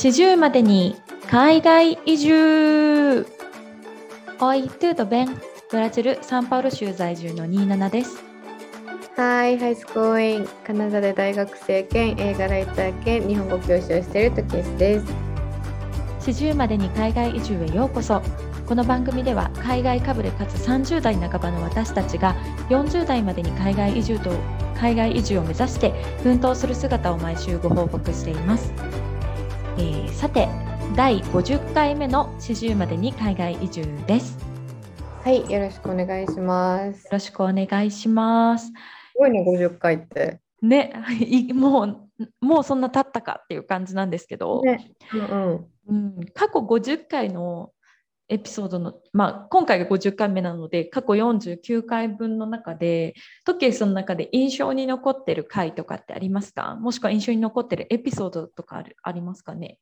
40までに海外移住 Oi, tudo bem? ブラジル・サンパウロ州在住の27です。はい、ハイスコーイン、カナダで大学生兼映画ライター兼日本語教師をしているトキエスです。40までに海外移住へようこそ。この番組では海外かぶれかつ30代半ばの私たちが40代までに海外移住と海外移住を目指して奮闘する姿を毎週ご報告しています。えーさて、第50回目の40までに海外移住です。よはい、よろしくお願いします。すろしくお願いします。ごいね、50回って。ね、いもうもうそんな経ったかっていう感じなんですけど、ね、うんうん。うん、過去50回のエピソードの、まあ、今回が50回目なので過去49回分の中でトケイスの中で印象に残ってる回とかってありますか？もしくは印象に残ってるエピソードとかあるありますかね？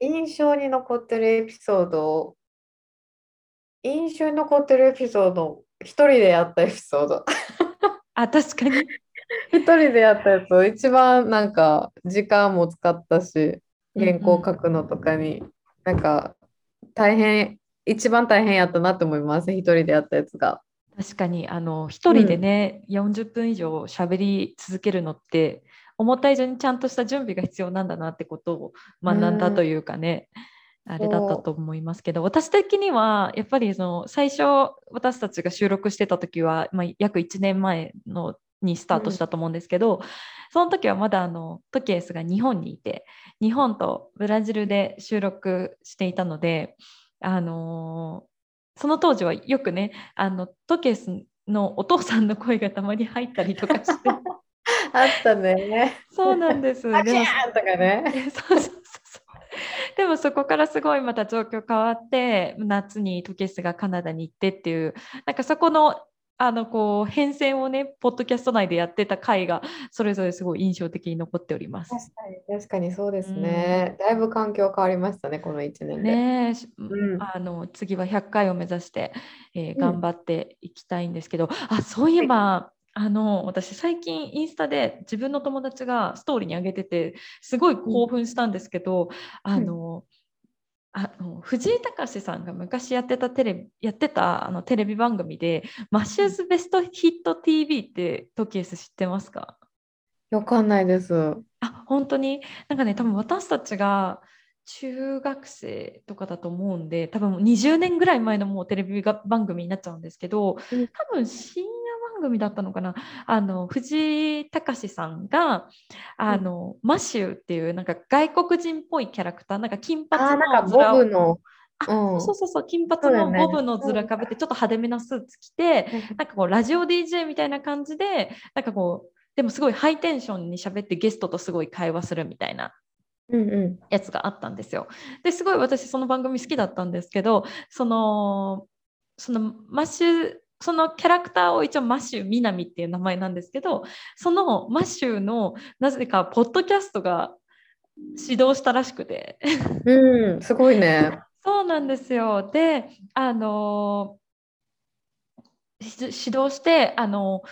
印象に残ってるエピソード、印象に残ってるエピソード、一人でやったエピソード。あ確かに。一人でやったやつ、一番なんか時間も使ったし、原稿書くのとかに、なんか大変、一番大変やったなって思います、一人でやったやつが。確かにあの一人でね、40分以上喋り続けるのって思った以上にちゃんとした準備が必要なんだなってことを学んだというかね、あれだったと思いますけど私的にはやっぱりその最初私たちが収録してた時は、まあ、約1年前のにスタートしたと思うんですけど、その時はまだあのトキエスが日本にいて日本とブラジルで収録していたのであのーその当時はよくねあのトキエスのお父さんの声がたまに入ったりとかして あったね。そうなんです。でもとかね。そうそうそうそうでもそこからすごいまた状況変わって夏にトケスがカナダに行ってっていうなんかそこのあのこう変遷をねポッドキャスト内でやってた回がそれぞれすごい印象的に残っております。確かに、確かにそうですね。だいぶ環境変わりましたね、この1年で。ねうんあの次は100回を目指して、えーうん頑張っていきたいんですけど、あそういえば、あの私最近インスタで自分の友達がストーリーに上げててすごい興奮したんですけど、あのあの藤井隆さんが昔やってたテレビやってたあのテレビ番組で「マッシューズベストヒット TV」ってトキエス知ってますか？わかんないです。あ本当に？なんかね多分私たちが中学生とかだと思うんで多分もう20年ぐらい前のもうテレビが番組になっちゃうんですけどうん。多分深夜番組だったのかな？あの藤井隆さんがあの、マシューっていうなんか外国人っぽいキャラクターなんか金髪のズラをブの。あうん。そうそうそう金髪のボブのズラかぶってちょっと派手めなスーツ着てなんかこうラジオ DJ みたいな感じでなんかこうでもすごいハイテンションに喋ってゲストとすごい会話するみたいなうんうやつがあったんですよ。ですごい私その番組好きだったんですけどそのそのマッシュそのキャラクターを一応マッシュミナミっていう名前なんですけどそのマッシュのなぜかポッドキャストが始動したらしくてん。うん、すごいね。そうなんですよ。で、あのし指導して、あの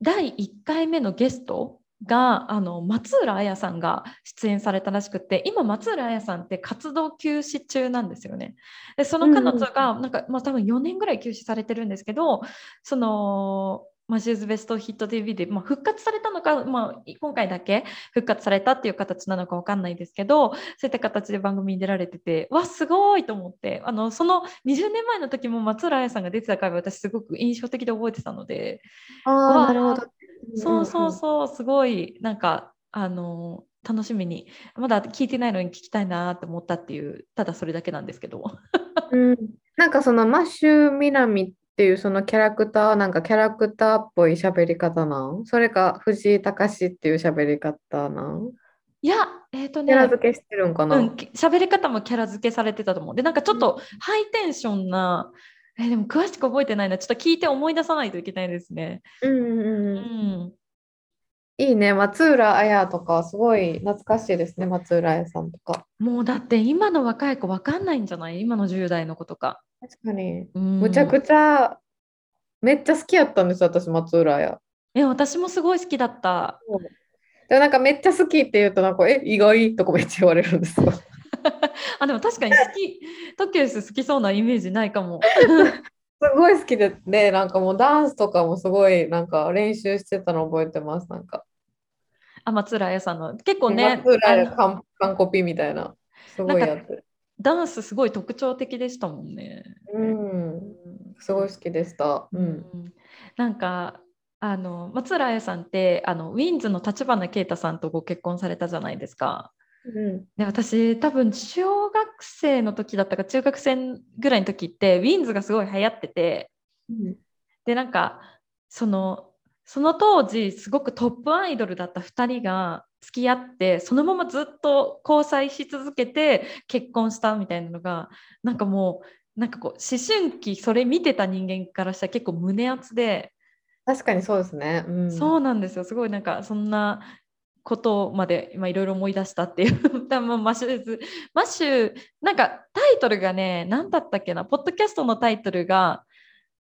第1回目のゲストがあの松浦綾さんが出演されたらしくて今松浦綾さんって活動休止中なんですよね。でその彼女がなんか、まあ、多分4年ぐらい休止されてるんですけどそのマシューズベストヒット TV で、まあ、復活されたのか、まあ、今回だけ復活されたっていう形なのかわかんないですけどそういった形で番組に出られててわすごいと思ってあのその20年前の時も松浦綾さんが出てた回は私すごく印象的で覚えてたのであ、なるほど。そうそうそうすごいなんかあの楽しみに。まだ聞いてないのに聞きたいなって思ったっていうただそれだけなんですけど。うん。うん。なんかそのマッシュミナミっていうそのキャラクター、なんかキャラクターっぽい喋り方なん？それか藤井隆っていう喋り方なん？いやえっ、とキねャラ付けしてるんかな？うん、き喋り方もキャラ付けされてたと思う。で、なんかちょっとハイテンションな、えーでも詳しく覚えてないな。ちょっと聞いて思い出さないといけないですね。ううんうんうん。ん。いいね。松浦綾とか、すごい懐かしいですね。松浦綾さんとか。もうだって今の若い子わかんないんじゃない？今の10代の子とか。確かに。うん、むちゃくちゃ、めっちゃ好きやったんです、私、松浦綾。え、私もすごい好きだった。でもなんかめっちゃ好きって言うとなんかえ意外？とかめっちゃ言われるんですよ。あでも確かに好きトキエス好きそうなイメージないかも。すごい好きで、で、なんかもうダンスとかもすごいなんか練習してたの覚えてます。なんか。あ松浦彩さんの結構ね松浦あのやカンカンコピみたいな。すごいやつ。ダンスすごい特徴的でしたもんね。うん。すごい好きでした。う。うんんなんかあの松浦彩さんってあのウィンズの立花啓太さんとご結婚されたじゃないですか。うん。で私多分小学生の時だったか中学生ぐらいの時ってウィンズがすごい流行っててうんでなんかそのその当時すごくトップアイドルだった2人が付き合ってそのままずっと交際し続けて結婚したみたいなのがなんかもうなんかこう思春期それ見てた人間からしたら結構胸熱で、確かにそうですね。うん。そうなんですよすごいなんかそんなことまで今いろいろ思い出したっていう。多分マシューズマッシュなんかタイトルがね何だったっけな？ポッドキャストのタイトルが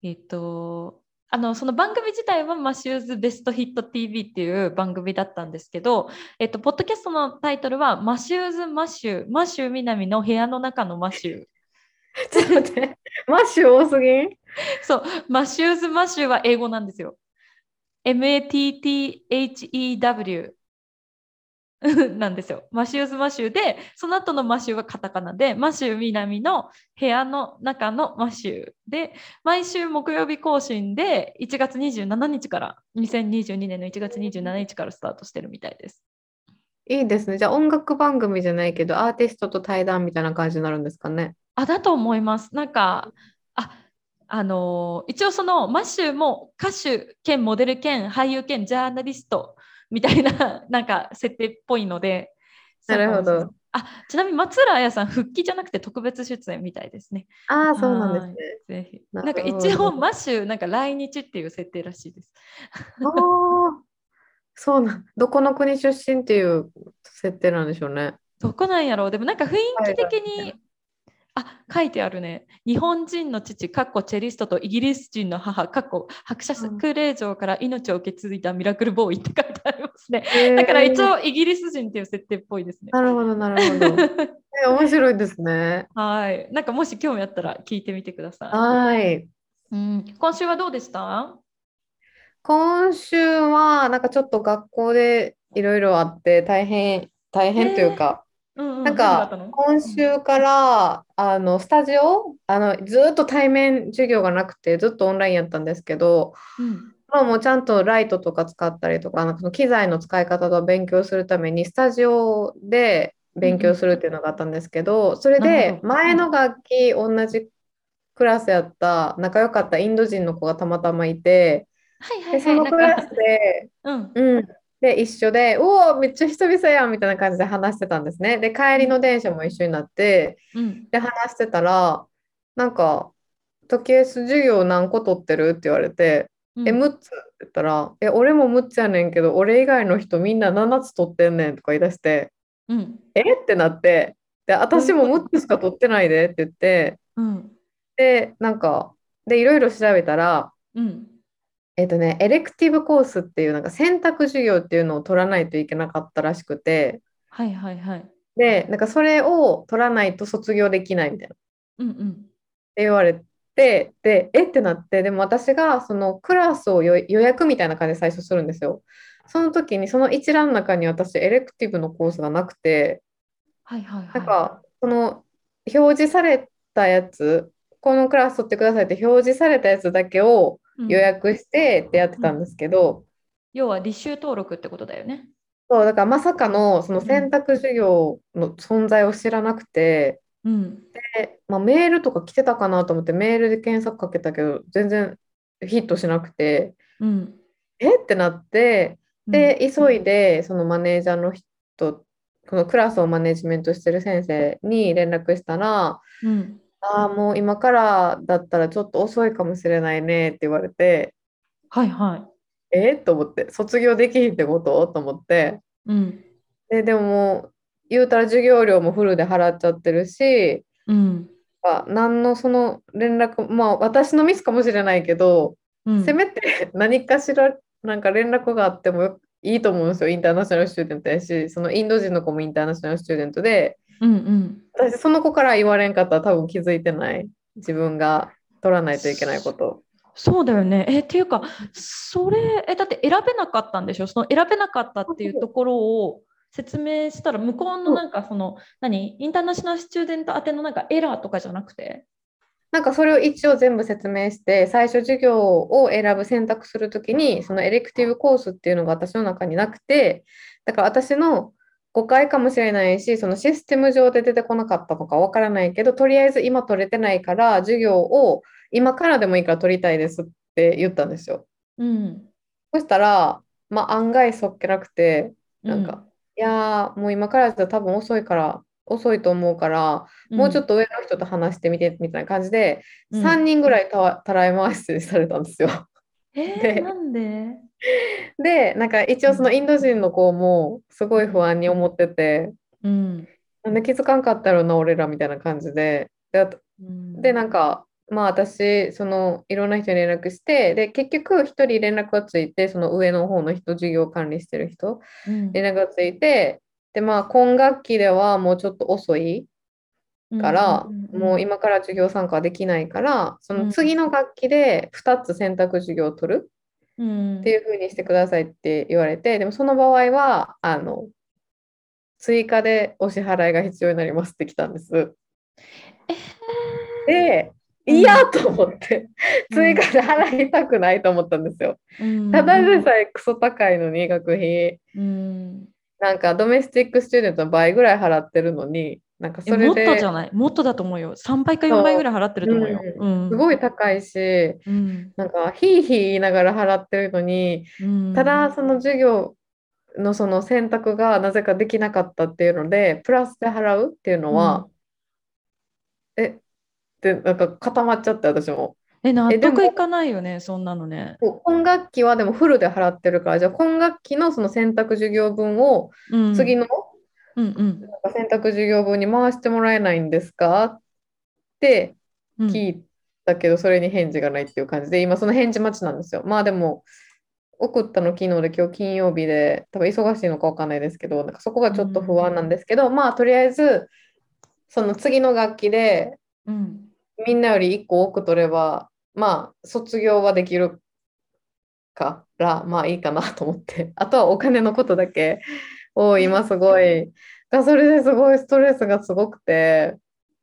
えっとあのその番組自体はマシューズベストヒット TV っていう番組だったんですけど、えっと、ポッドキャストのタイトルはマシューズマッシュマシュー南の部屋の中のマッシュ ちょっと待って。マッシュ多すぎん？そう。マッシューズマッシュは英語なんですよ。MATTHEW なんですよ。マシューズマシューで、その後のマシューはカタカナで、マシュー南の部屋の中のマシューで、毎週木曜日更新で1月27日から、2022年の1月27日からスタートしてるみたいです。いいですね。じゃあ音楽番組じゃないけど、アーティストと対談みたいな感じになるんですかね。あ、だと思います。なんか、あ、あのー一応そのマッシューも歌手兼モデル兼俳優兼ジャーナリストみたいな なんか設定っぽいので。なるほど。あ、ちなみに松浦彩さん復帰じゃなくて特別出演みたいですね。ああ、そうなんですね。ぜひ。ななんか一応マッシュなんか来日っていう設定らしいです。おーそうなん。どこの国出身っていう設定なんでしょうね。どこなんやろうでもなんか雰囲気的海に、あ、書いてあるね。日本人の父、かっこチェリストとイギリス人の母、かっこ伯爵うん令嬢から命を受け継いだミラクルボーイって書いてありますね。だから一応イギリス人っていう設定っぽいですね。なるほど、なるほど。え面白いですね。はい。なんかもし興味あったら聞いてみてください。はい。うん、今週はどうでした？今週は、なんかちょっと学校でいろいろあって、大変、大変というか、うんうん、なんか今週から、あの、スタジオ、あの、ずっと対面授業がなくて、ずっとオンラインやったんですけど、うん。まあもうちゃんとライトとか使ったりとか、なんかその機材の使い方と勉強するために、スタジオで勉強するっていうのがあったんですけど、それなるで前の学期、同じクラスやった、仲良かったインド人の子がたまたまいて、で、はいはいはい。そのクラスで、うん、うん。で、一緒で、おお、めっちゃ久々やんみたいな感じで話してたんですね。で、帰りの電車も一緒になって、うん、で、話してたら、なんか、時計授業何個取ってるって言われて、うんえ、6つ？って言ったら、え、俺も6つやねんけど、俺以外の人みんな7つ取ってんねんとか言い出して、うん、え？ってなって、で、私も6つしか取ってないでって言って、うん、で、なんか、で、いろいろ調べたら、うん。えっとね、エレクティブコースっていうなんか選択授業っていうのを取らないといけなかったらしくて、はいはいはい。で、なんかそれを取らないと卒業できないみたいな。ってうんうん。言われて、で、えってなって、でも私がそのクラスを予予約みたいな感じで最初するんですよ。その時にその一覧の中に私エレクティブのコースがなくて、はいはいはい。なんかその表示されたやつ、このクラス取ってくださいって表示されたやつだけをうん予約してってやってたんですけど、要は履修登録ってことだよね。そう、だからまさかのその選択授業の存在を知らなくて、うん。でまあ、メールとか来てたかなと思ってメールで検索かけたけど全然ヒットしなくてうん。え？ってなってで急いでそのマネージャーの人このクラスをマネジメントしてる先生に連絡したらうん。「ああもう今からだったらちょっと遅いかもしれないね」って言われてはいは「えと思って卒業できひんってこと？と思ってい。うん。ででももう言うたら授業料もフルで払っちゃってるしうん。あ何のその連絡、まあ私のミスかもしれないけど、うん。せめて 何かしらなんか連絡があってもよいいと思うんですよ、インターナショナルスチューデントやし、そのインド人の子もインターナショナルスチューデントで、うんうん。私その子から言われんかったら多分気づいてない。自分が取らないといけないこと。そうだよね。え、っていうか、それ、え、だって選べなかったんでしょ？その選べなかったっていうところを説明したら、向こうのなんかその、何？インターナショナルスチューデント宛てのなんかエラーとかじゃなくて？なんかそれを一応全部説明して、最初授業を選ぶ選択するときに、そのエレクティブコースっていうのが私の中になくて、だから私の誤解かもしれないし、そのシステム上で出てこなかったのかわからないけど、とりあえず今取れてないから、授業を今からでもいいから取りたいですって言ったんですよ。うん。そしたら、まあ案外そっけなくて、なんうか、いやー、もう今からだと多分遅いから、遅いと思うから、もうちょっと上の人と話してみてみたいな感じで、うん3人ぐらいたわたらい回しされたんですよ。えーでなんで？で、なんか一応そのインド人の子もすごい不安に思ってて、うん。なんで気づかんかったろうな、俺らみたいな感じで。で、でなんか、まあ私、そのいろんな人に連絡して、で、結局1人連絡がついて、その上の方の人、授業管理してる人、うん。連絡がついて、で、まあ今学期ではもうちょっと遅いから、もう今から授業参加はできないから、その次の学期で2つ選択授業を取るうんっていうふうにしてくださいって言われて、でもその場合は、あの、追加でお支払いが必要になりますって来たんです。で、うんいやと思って、うん追加で払いたくないと思ったんですよ。うんただでさえクソ高いのに、学費。うんなんかドメスティックスチューデントの倍ぐらい払ってるのに、なんかえもっそれで。とじゃない？もっとだと思うよ。3倍か4倍ぐらい払ってると思うよ。うんすごい高いし、うん。なんかヒーヒー言いながら払ってるのに、うん。ただその授業のその選択がなぜかできなかったっていうので、プラスで払うっていうのは、えってなんか固まっちゃって私も。え、納得いかないよね、そんなのね。今学期はでもフルで払ってるから、じゃあ今学期のその選択授業分をうん、次のうんうん選択授業分に回してもらえないんですか？ってうん。聞いたけど、それに返事がないっていう感じで、今その返事待ちなんですよ。まあでも、送ったの昨日で今日金曜日で、多分忙しいのかわかんないですけど、なんかそこがちょっと不安なんですけど、まあとりあえず、その次の学期でうん。みんなより1個多く取れば、まあ卒業はできるから、まあいいかなと思って、あとはお金のことだけを今すごい、がそれですごいストレスがすごくて、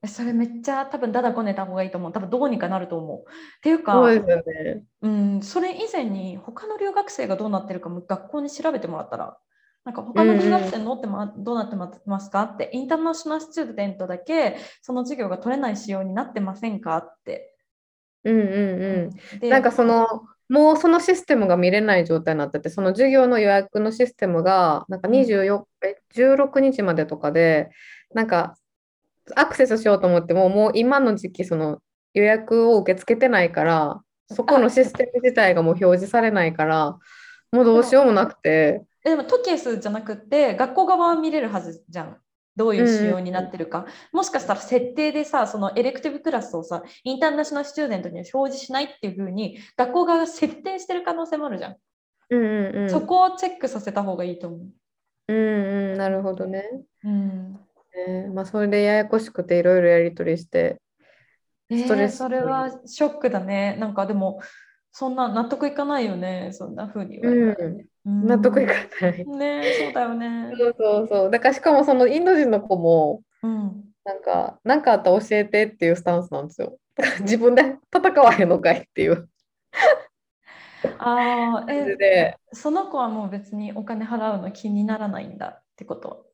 えそれめっちゃ多分だだこねた方がいいと思う。多分どうにかなると思う。っていうか、そうですよね。うん、それ以前に他の留学生がどうなってるかも学校に調べてもらったら、なんか他の留学生のってまどうなってますかって、インターナショナルスチューデントだけその授業が取れない仕様になってませんかって。うんうんうん。でなんかその、もうそのシステムが見れない状態になってて、その授業の予約のシステムが、なんか24、え16日までとかで、なんかアクセスしようと思っても、もう今の時期、その予約を受け付けてないから、そこのシステム自体がもう表示されないから、もうどうしようもなくて、えでもトケースじゃなくって学校側は見れるはずじゃん。どういう仕様になってるか。もしかしたら設定でさ、そのエレクティブクラスをさ、インターナショナルスチューデントには表示しないっていう風に学校側が設定してる可能性もあるじゃん。うんうんうん。そこをチェックさせた方がいいと思う。うんうん、なるほどね。うん。ねまあ、それでややこしくていろいろやり取りして、えストレスーそれはショックだね。なんかでも、そんな納得いかないよね。そんな風に言われたらうん、うん納得いかない。ねそうだよね。そうそうそう。だからしかもそのインド人の子も、うん。なんか、なんかあったら教えてっていうスタンスなんですよ。自分で 戦わへんのかいっていう ああ、え、で。その子はもう別にお金払うの気にならないんだってこと？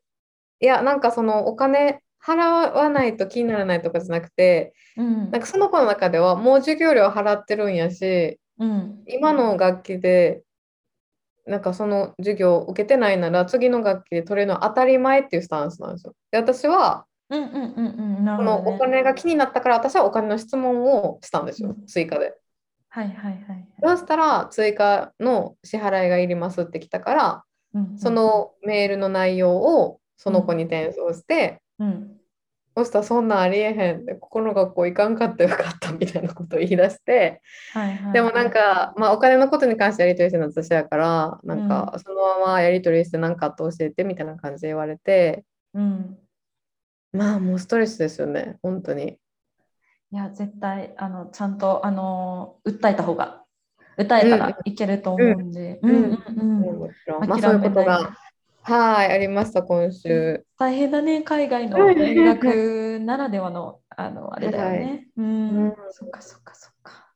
いや、なんかそのお金払わないと気にならないとかじゃなくて、うんなんかその子の中ではもう授業料払ってるんやし、うん。今の学期で、なんかその授業を受けてないなら次の学期で取れるのは当たり前っていうスタンスなんですよ。で、私はうんうんうんうん。なそるほどねのお金が気になったから私はお金の質問をしたんですよう、ん追加で。はいはいはい。そしたら追加の支払いがいりますって来たから、うんうんそ、のメールの内容をその子に転送して、うん、そしたらそんなんありえへんでここの学校行かんかったよかったみたいなことを言い出してはいはいでもなんか、まあ、お金のことに関してやり取りしてるの私やからなんかそのままやり取りして何かあって教えてみたいな感じで言われてうん。まあもうストレスですよね本当に。いや、絶対、あの、ちゃんと、あの、訴えた方が、訴えたらいけると思うんで。まあそういうことがはいありました今週。大変だね、海外の留学ならではの、あの、あれだよね。うんうん、そっかそっかそっか。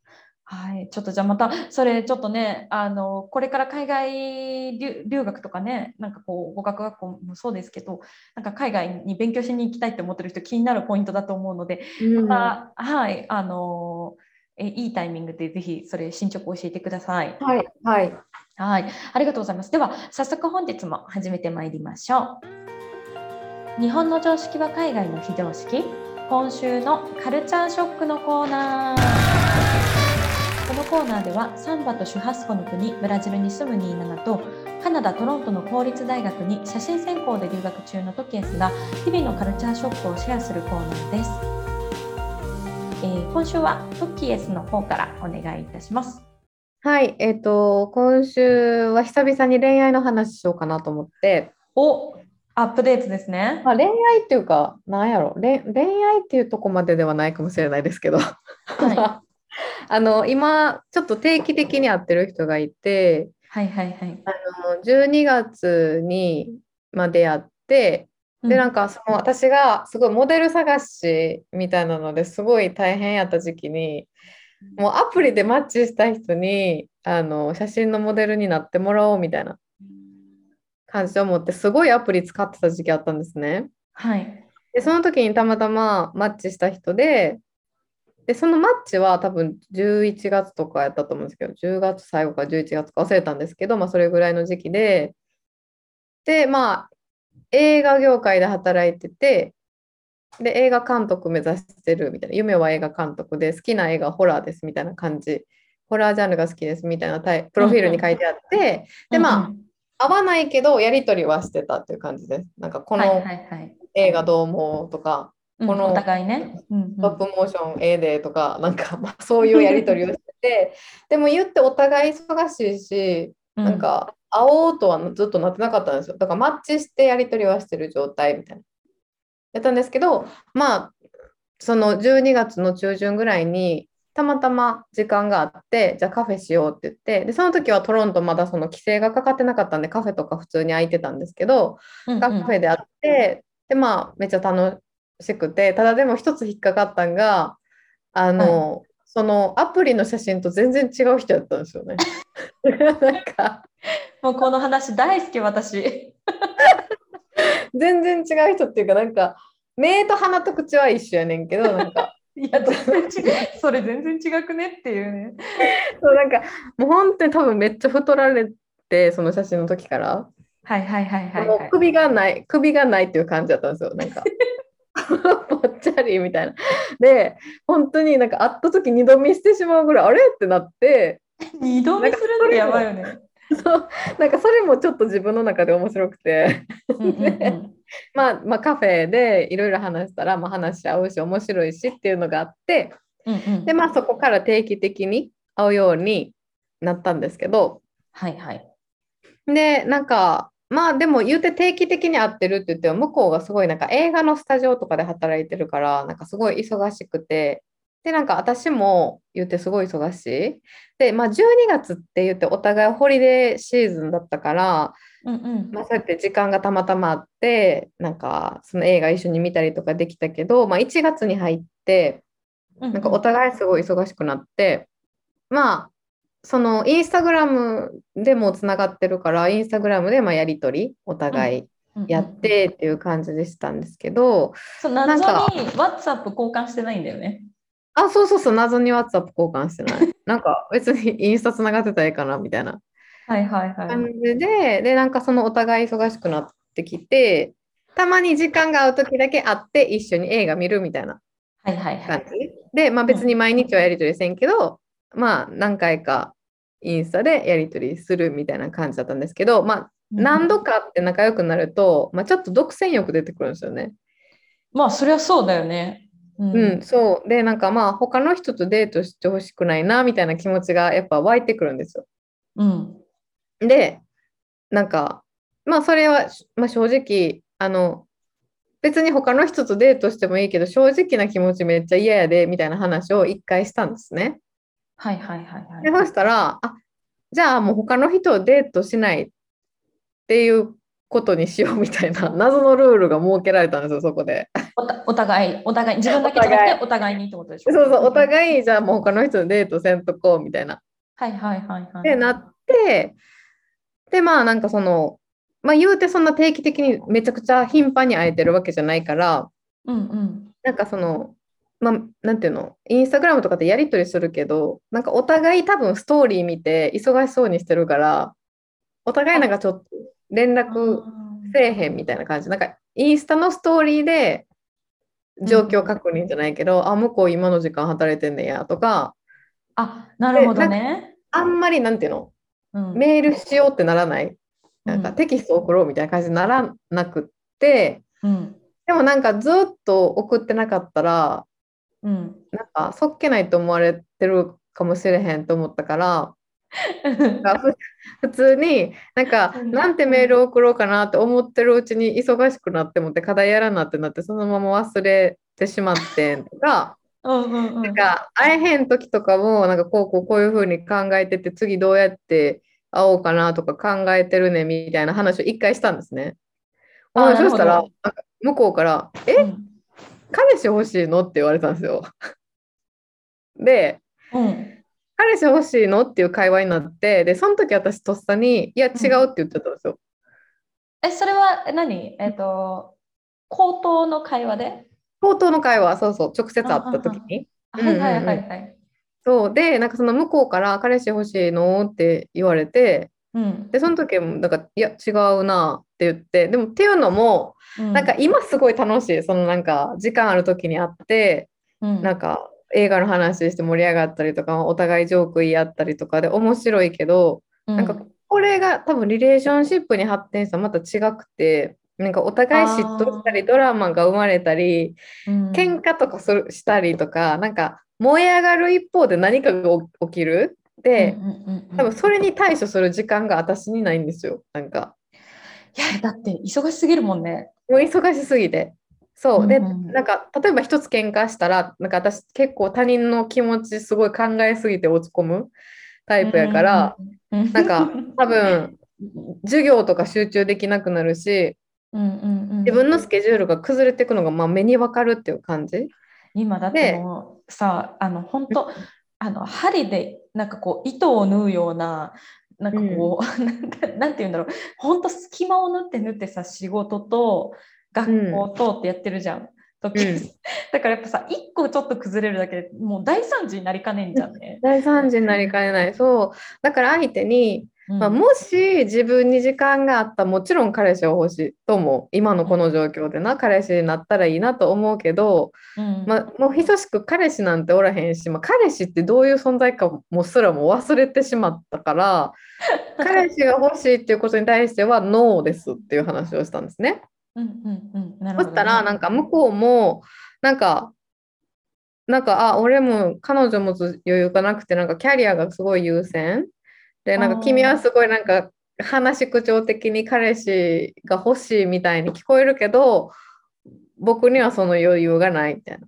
はい、ちょっとじゃあまたそれちょっとねあのこれから海外留留学とかねなんかこう語学学校もそうですけどなんか海外に勉強しに行きたいって思ってる人気になるポイントだと思うのでうんまた、はいあのえいいタイミングでぜひそれ進捗を教えてください。はいはいはい、ありがとうございます。では、早速本日も始めてまいりましょう。日本の常識は海外の非常識。今週のカルチャーショックのコーナー。このコーナーでは、サンバとシュハスコの国、ブラジルに住むニーナナと、カナダ・トロントの公立大学に写真専攻で留学中のトキエスが、日々のカルチャーショックをシェアするコーナーです。えー今週はトキエスの方からお願いいたします。はいえっ、と今週は久々に恋愛の話しようかなと思って、おアップデートですね。まあ、恋愛っていうかなんやろ。恋恋愛っていうとこまでではないかもしれないですけど。は あの今ちょっと定期的に会ってる人がいて。はいはいはい。あの12月に、まあ、出会って。でなんかその私がすごいモデル探しみたいなのですごい大変やった時期にもうアプリでマッチした人にあの写真のモデルになってもらおうみたいな感じで思ってすごいアプリ使ってた時期あったんですね。はい。でその時にたまたまマッチした人ででそのマッチは多分11月とかやったと思うんですけど10月最後か11月か忘れたんですけど、まあ、それぐらいの時期ででまあ映画業界で働いててで映画監督目指してるみたいな夢は映画監督で好きな映画はホラーですみたいな感じホラージャンルが好きですみたいなタイプロフィールに書いてあって、でまあ合わないけどやり取りはしてたっていう感じですなんかこの、はいはいはい。映画どう思うとか、うんこのお互いね。うんうんトップモーション A でとか、なんか、まあ、そういうやり取りをしてて、でも言ってお互い忙しいし、うなんか、会おうとはずっとなってなかったんですよ。だからマッチしてやり取りはしてる状態みたいな。やったんですけど、まあ、その12月の中旬ぐらいに、たまたま時間があって、じゃあカフェしようって言って、で、その時はトロントまだその規制がかかってなかったんで、カフェとか普通に空いてたんですけど、うんうんカフェで会って、で、まあ、めっちゃ楽しくて、ただでも一つ引っかかったんが、あの、そのアプリの写真と全然違う人やったんですよね。なんか、もうこの話大好き私。全然違う人っていうか、なんか、目と鼻と口は一緒やねんけど、なんか、いや全然違う。それ全然違くねっていうね。そうなんか、もう本当に多分めっちゃ太られて、その写真の時から。はいはいはいはい、もうはい。首がない、首がないっていう感じだったんですよ、なんか。ぽっちゃりみたいな。で、本当になんか会った時二度見してしまうぐらい、あれ？ってなって、二度見するってやばいよね。そう、なんかそれもちょっと自分の中で面白くて、まあ、まあカフェでいろいろ話したら、まあ、話し合うし面白いしっていうのがあって、うんうん。で、まあそこから定期的に会うようになったんですけど、はいはい。で、なんか、まあでも言うて定期的に会ってるって言っても向こうがすごいなんか映画のスタジオとかで働いてるからなんかすごい忙しくてでなんか私も言うてすごい忙しいでまあ12月って言ってお互いホリデーシーズンだったから、うんうんまあ、そうやって時間がたまたまあってなんかその映画一緒に見たりとかできたけど、まあ、1月に入ってうんなんかお互いすごい忙しくなって、まあ、そのインスタグラムでもつながってるから、インスタグラムでまあやり取り、お互いやっ。てっていう感じでしたんですけど、そうなんか謎に WhatsApp 交換してないんだよね。あ、そうそうそう、謎に WhatsApp 交換してない。なんか別にインスタつながってたらいいかなみたいなはいはいはい。感じで、で、なんかそのお互い忙しくなってきて、たまに時間が合う時だけ会って一緒に映画見るみたいなはいはいはい。感じ。で、まあ別に毎日はやり取りせんけど、まあ何回かインスタでやり取りするみたいな感じだったんですけど、まあ何度かって仲良くなると、まあちょっと独占欲出てくるんですよね。まあそりゃそうだよね。ううん、そう。で、なんかまあ、他の人とデートしてほしくないな、みたいな気持ちがやっぱ湧いてくるんですよ。うん。で、なんか、まあ、それは、まあ、正直、あの、別に他の人とデートしてもいいけど、正直な気持ちめっちゃ嫌やで、みたいな話を一回したんですね。はいはいはいはい。で、そしたら、あ、じゃあもう他の人とデートしないっていうことにしようみたいな謎のルールが設けられたんですよ、そこで。おたお互い、お互い、自分だけじゃなくてお互いにってことでしょ？そうそう、お互い、じゃあもう他の人とデートせんとこうみたいな。はいはいはいはい。で、なって、で、まあなんかその、まあ言うてそんな定期的にめちゃくちゃ頻繁に会えてるわけじゃないから、うんうん。なんかその、まあ、なんていうの、インスタグラムとかでやり取りするけど、なんかお互い多分ストーリー見て忙しそうにしてるから、お互いなんかちょっと連絡せえへんみたいな感じ。なんかインスタのストーリーで状況確認じゃないけど、あ、向こう今の時間働いてんねやとか、あ、なるほどね。あんまりなんていうの、うん。メールしようってならない。なんかうん。テキスト送ろうみたいな感じにならなくって、うん。でもなんかずっと送ってなかったら、うん。なんかそっけないと思われてるかもしれへんと思ったから、普通になんかうんなんてメール送ろうかなって思ってるうちに忙しくなってもって課題やらなってなってそのまま忘れてしまってんとか。なんか会えへん時とかもなんかこうこうこういうふうに考えてて次どうやって会おうかなとか考えてるねみたいな話を一回したんですね。あそしたら向こうから「えうん彼氏欲しいの?」って言われたんですよ。でうん。彼氏欲しいの？っていう会話になってでその時私とっさに「いや違う」って言っちゃったんですよ。え、それは何？えっと、口頭の会話で？口頭の会話そうそう。直接会った時に。はいはいはいはい。そう。でなんかその向こうから「彼氏欲しいの?」って言われてうん。でその時もなんか「いや違うな」って言ってでもっていうのもうん。なんか今すごい楽しい。そのなんか時間ある時に会ってうん。なんか映画の話して盛り上がったりとかお互いジョーク言い合ったりとかで面白いけどなんかこれが多分リレーションシップに発展したらまた違くてなんかお互い嫉妬したりドラマが生まれたりうん。喧嘩とかするしたりとかなんか燃え上がる一方で何かが起起きる？でうんうんうんうん。多分それに対処する時間が私にないんですよなんか。いや、だって忙しすぎるもんね。もう忙しすぎてそう。でうんうん。なんか例えば一つ喧嘩したらなんか私結構他人の気持ちすごい考えすぎて落ち込むタイプやから、うん、なんか多分授業とか集中できなくなるしうんうんうん、自分のスケジュールが崩れていくのがまあ目に分かるっていう感じ。今だってもうさあの本当あの針でなんかこう糸を縫うようななんかこう、なんかなんて言うんだろう。本当隙間を縫って縫ってさ仕事と学校とってやってるじゃん、時うん だからやっぱさ一個ちょっと崩れるだけでもう大惨事になりかねんじゃんね。大惨事になりかねない。そう。だから相手に、うんまあ、もし自分に時間があったらもちろん彼氏は欲しいと思う。今のこの状況でな、彼氏になったらいいなと思うけど、うんまあ、もう久しく彼氏なんておらへんし、まあ、彼氏ってどういう存在かもすらも忘れてしまったから、彼氏が欲しいっていうことに対してはノーですっていう話をしたんですね。うんうんうん。なるほどね。そしたら、なんか向こうも、なんか、なんか、あ、俺も彼女持つ余裕がなくて、なんかキャリアがすごい優先。で、なんか君はすごいなんか話し口調的に彼氏が欲しいみたいに聞こえるけど、僕にはその余裕がないみたいな。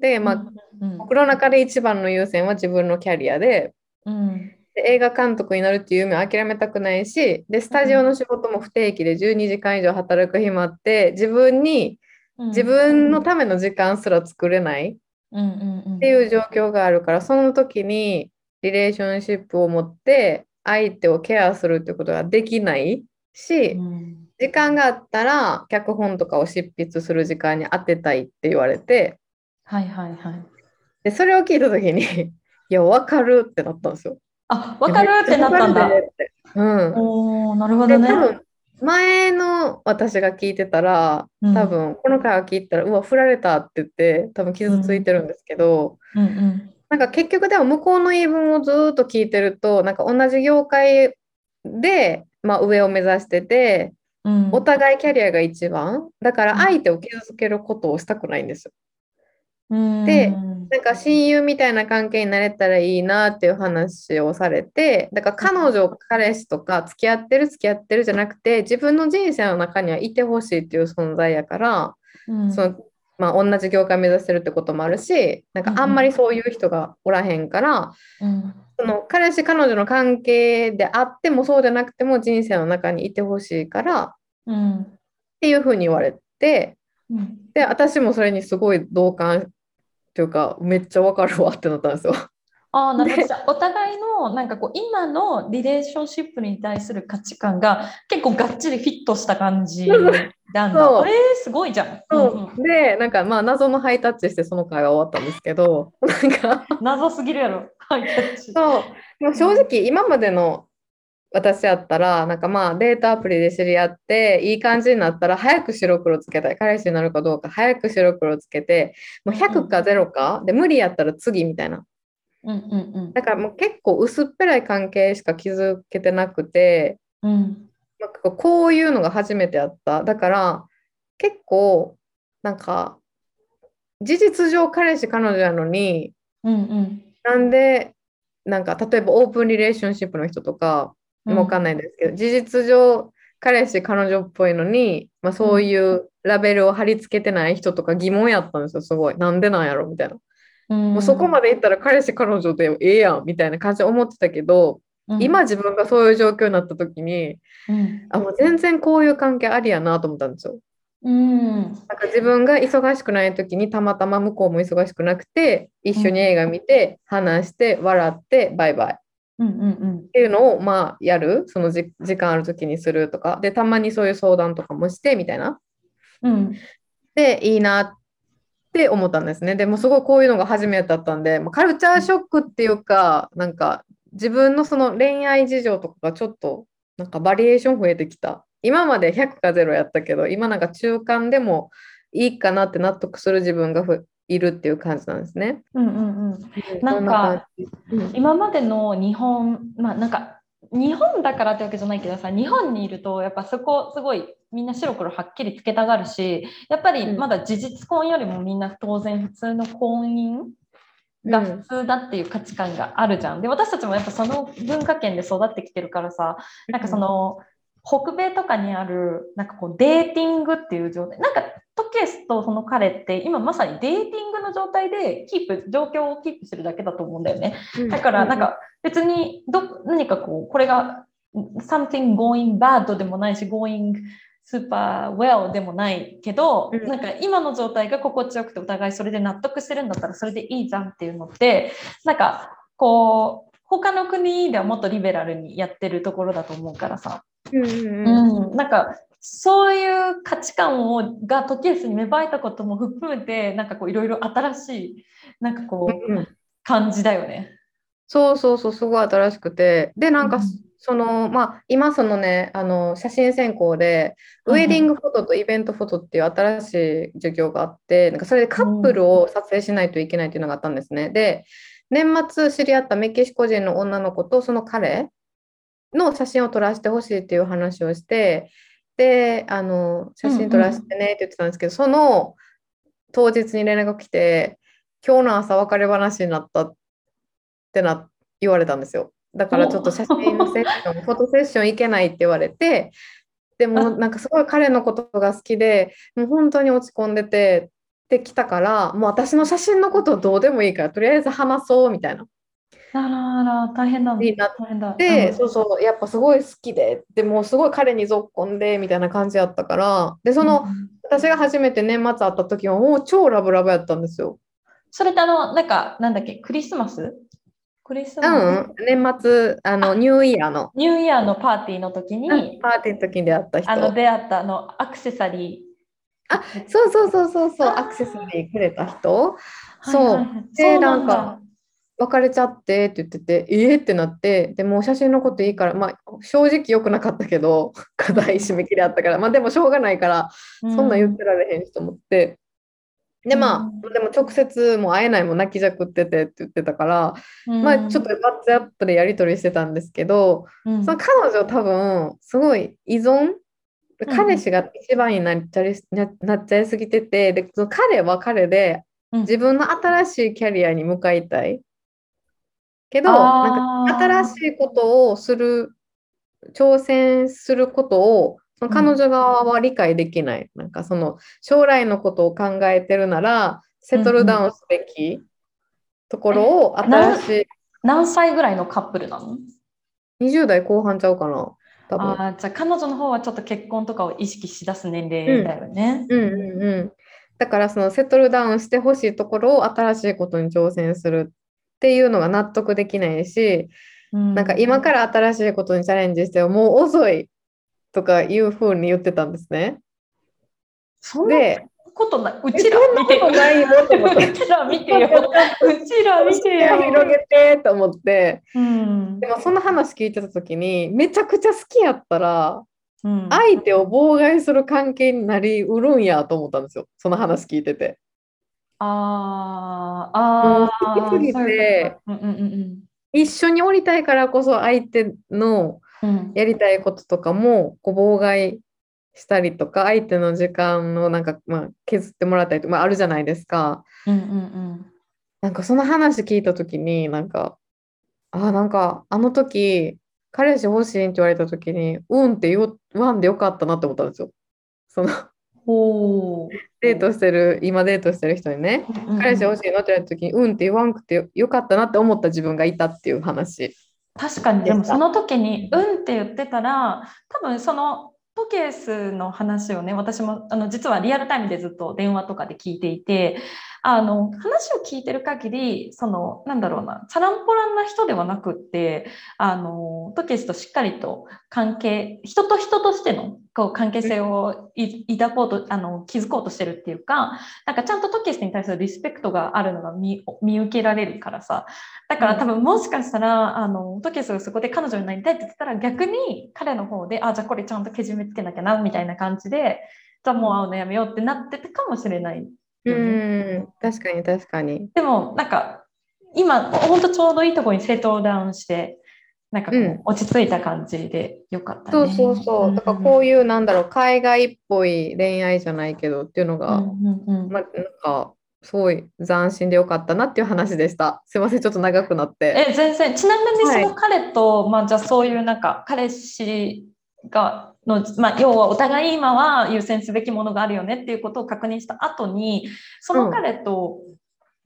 で、まあ、うん僕の中で一番の優先は自分のキャリアで、うん。で映画監督になるっていう夢を諦めたくないし、で、スタジオの仕事も不定期で12時間以上働く暇あって、自分にうん自分のための時間すら作れないっていう状況があるから、その時にリレーションシップを持って相手をケアするってことができないし、うん時間があったら脚本とかを執筆する時間に当てたいって言われて、はいはいはい。で、それを聞いた時に、いや、わかるってなったんですよ。あ、わかるってなったんだ。うん。なるほで、どね。多分前の私が聞いてたら、うん。多分この会話聞いたら、うわ、振られたって言って、多分傷ついてるんですけど、うんうんなんか結局でも向こうの言い分をずーっと聞いてると、なんか同じ業界で、まあ、上を目指してて、うん。お互いキャリアが一番。だから相手を傷つけることをしたくないんですよ。でうん。なんか親友みたいな関係になれたらいいなっていう話をされてだから彼女彼氏とか付き合ってる付き合ってるじゃなくて自分の人生の中にはいてほしいっていう存在やからうん。その、まあ、同じ業界目指してるってこともあるしなんかあんまりそういう人がおらへんからうん。その彼氏彼女の関係であってもそうじゃなくても人生の中にいてほしいからっうん。ていうふうに言われてうん。で私もそれにすごい同感っていうかめっちゃわかるわってなったんですよ。ああ、なるほど。お互いのなんかこう今のリレーションシップに対する価値観が結構がっちりフィットした感じなんだ。そうえー、すごいじゃん。そうでなんかまあ謎のハイタッチしてその会は終わったんですけどなんかうん 謎すぎるやろ。はい、キャッチそうでも正直今までの私やったらなんかまあデータアプリで知り合っていい感じになったら早く白黒つけたい。彼氏になるかどうか早く白黒つけてもう100か0かで無理やったら次みたいな。うんうんだからもう結構薄っぺらい関係しか築けてなくてうん。うんなんかこういうのが初めてやった。だから結構なんか事実上彼氏彼女やのにうんうん。なんでなんか例えばオープンリレーションシップの人とかうん。わかんないですけど、事実上彼氏彼女っぽいのに、まあ、そういうラベルを貼り付けてない人とか疑問やったんですよすごい。なんでなんやろみたいな、うん、もうそこまでいったら彼氏彼女でええやんみたいな感じで思ってたけど、うん、今自分がそういう状況になった時にうん、あもう全然こういう関係ありやなと思ったんですよ。うん、なんか自分が忙しくない時にたまたま向こうも忙しくなくて一緒に映画見て、話して笑ってバイバイっていうのをまあやる？そのじ時間ある時にするとか。でたまにそういう相談とかもしてみたいな。うん、でいいなって思ったんですね。でもすごいこういうのが初めてだったんで、まあ、カルチャーショックっていうかなんか自分のその恋愛事情とかがちょっとなんかバリエーション増えてきた。今まで100か0やったけど今なんか中間でもいいかなって納得する自分がふいるっていう感じなんですね。うん、うん、うん。なんか今までの日本、まあなんか日本だからってわけじゃないけどさ日本にいるとやっぱそこすごいみんな白黒はっきりつけたがるしやっぱりまだ事実婚よりもみんな当然普通の婚姻が普通だっていう価値観があるじゃん。で私たちもやっぱその文化圏で育ってきてるからさなんかその北米とかにあるなんかこうデーティングっていう状態なんかトケスとその彼って今まさにデーティングの状態でキープ状況をキープしてるだけだと思うんだよね。だからなんか別にど何かこうこれが something going bad でもないし going super well でもないけど、うん。なんか今の状態が心地よくてお互いそれで納得してるんだったらそれでいいじゃんっていうのってなんかこう他の国ではもっとリベラルにやってるところだと思うからさ、うんうんうん。うん、なんかそういう価値観をが時計数に芽生えたことも含めてなんかこういろいろ新しいなんかこううんうん感じだよね。そうそうそう、すごい新しくて。で、なんか、うんその、まあ、今、そのね、あの、写真専攻で、ウェディングフォトとイベントフォトっていう新しい授業があって、なんかそれでカップルを撮影しないといけないっていうのがあったんですね。で、年末知り合ったメキシコ人の女の子とその彼の写真を撮らせてほしいっていう話をして、で、あの、写真撮らせてねって言ってたんですけど、その当日に連絡が来て、今日の朝別れ話になったってな言われたんですよ。だからちょっと写真のセッション、フォトセッション行けないって言われて、でもなんかすごい彼のことが好きで、もう本当に落ち込んでて、ってきたから、もう私の写真のことどうでもいいから、とりあえず話そうみたいな。あらあら大変だ。になっ大変だ。で、うん。そうそう、やっぱすごい好きで、でもうすごい彼にぞっこんでみたいな感じやったから、で、その、うん私が初めて年末会った時はもう超ラブラブやったんですよ。それってあのなんかなんだっけクリスマス？クリスうマス、ん、年末、あの、ニューイヤーの、ニューイヤーのパーティーの時に、パーティーの時に出会った人。あの出会ったあのアクセサリあそうそうそうそうそう、アクセサリーくれた人、ー。そうはいはい。はいでなんかだ別れちゃってって言ってて、えーってなって、でもう写真のこといいから、まあ正直良くなかったけど、課題締め切りあったから、まあでもしょうがないから、そんなん言ってられへんしと思って、でまあ、でも直接もう会えないもん泣きじゃくっててって言ってたから、うん。まあちょっと WhatsApp でやり取りしてたんですけど、うん。その彼女多分すごい依存？うん彼氏が一番になっちゃいななっちゃいすぎててでその彼は彼でうん。自分の新しいキャリアに向かいたいけどなんか新しいことをする挑戦することをその彼女側は理解できない、なんかその将来のことを考えてるならセトルダウンすべきところを新しい何歳ぐらいのカップルなの？20代後半ちゃうかな多分。あーじゃあ彼女の方はちょっと結婚とかを意識しだす年齢だよね。うんうんうん。だからそのセトルダウンしてほしいところを新しいことに挑戦するっていうのが納得できないし、うんなんか今から新しいことにチャレンジしてももう遅いとかいうふうに言ってたんですね。そんなで、ことない。うえちら見てことないようちら見てよ。うちら見てよ。広げてと思って、うんでもその話聞いてた時にめちゃくちゃ好きやったらうん相手を妨害する関係になりうるんやと思ったんですよ。その話聞いてて。あーあ好きすぎて一緒におりたいからこそ相手のうんうん。やりたいこととかもこう妨害したりとか相手の時間をなんか、まあ、削ってもらったりとか、まあ、あるじゃないですか。うんうんなんかその話聞いた時になんかあーなんかあの時彼氏欲しいんって言われた時にうんって言わんでよかったなって思ったんですよ。その。デートしてる今デートしてる人にね彼氏欲しいのって言われた時にうんって言わんくてよよかったなって思った自分がいたっていう話。確かに、でもその時に「うん」って言ってたら多分そのトケースの話をね私もあの実はリアルタイムでずっと電話とかで聞いていてあの話を聞いてる限りそのなんだろうなチャランポランな人ではなくってあのトケースとしっかりと関係人と人としてのこう関係性をい抱こうとあの築こうとしてるっていうかなんかちゃんとトケースに対するリスペクトがあるのが見見受けられるからさ。だから多分もしかしたら、あのトケスがそこで彼女になりたいって言ってたら逆に彼の方であじゃあこれちゃんとけじめつけなきゃなみたいな感じでじゃあもう会うのやめようってなってたかもしれないよね。うん確かに確かに。でもなんか今本当ちょうどいいところにセットダウンしてなんか落ち着いた感じでよかったね。そうそうそう。だからこういうなんだろう海外っぽい恋愛じゃないけどっていうのが、うんうんうんまあなんかすごい斬新でよかったなっていう話でした。すいませんちょっと長くなって。え全然ちなみにはいその彼と、まあじゃあそういうなんか彼氏がの、まあ、要はお互い今は優先すべきものがあるよねっていうことを確認した後にその彼と、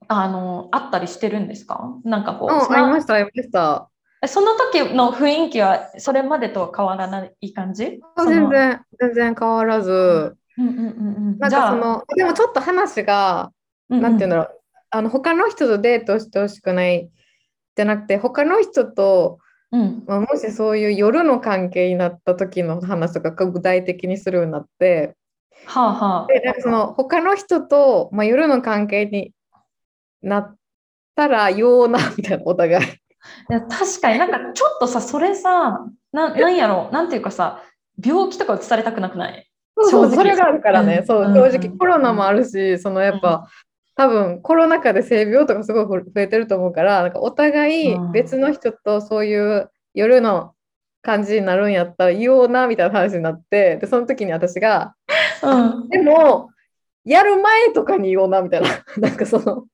あの会ったりしてるんですか？なんかこう、うん、そのありましたありました。その時の雰囲気はそれまでとは変わらない感じ？全然全然変わらず、うんうんうんうん。なんじゃあかそのでもちょっと話が、うんうん。なんていうんだろう。あの他の人とデートしてほしくないじゃなくて他の人と、うん。まあ、もしそういう夜の関係になった時の話とか具体的にするようになって。はあはあ。でなんかその他の人と、まあ、夜の関係になったらようなみたいなお互い。いや確かになんかちょっとさそれさななんやろ？なんていうかさ病気とか移されたくなくない？そうそれがあるからね、うんそううん。正直コロナもあるしそのやっぱ、多分コロナ禍で性病とかすごい増えてると思うからなんかお互いうん。別の人とそういう夜の感じになるんやったら言おうなみたいな話になってでその時に私がうん。でもやる前とかに言おうなみたいな。なんかその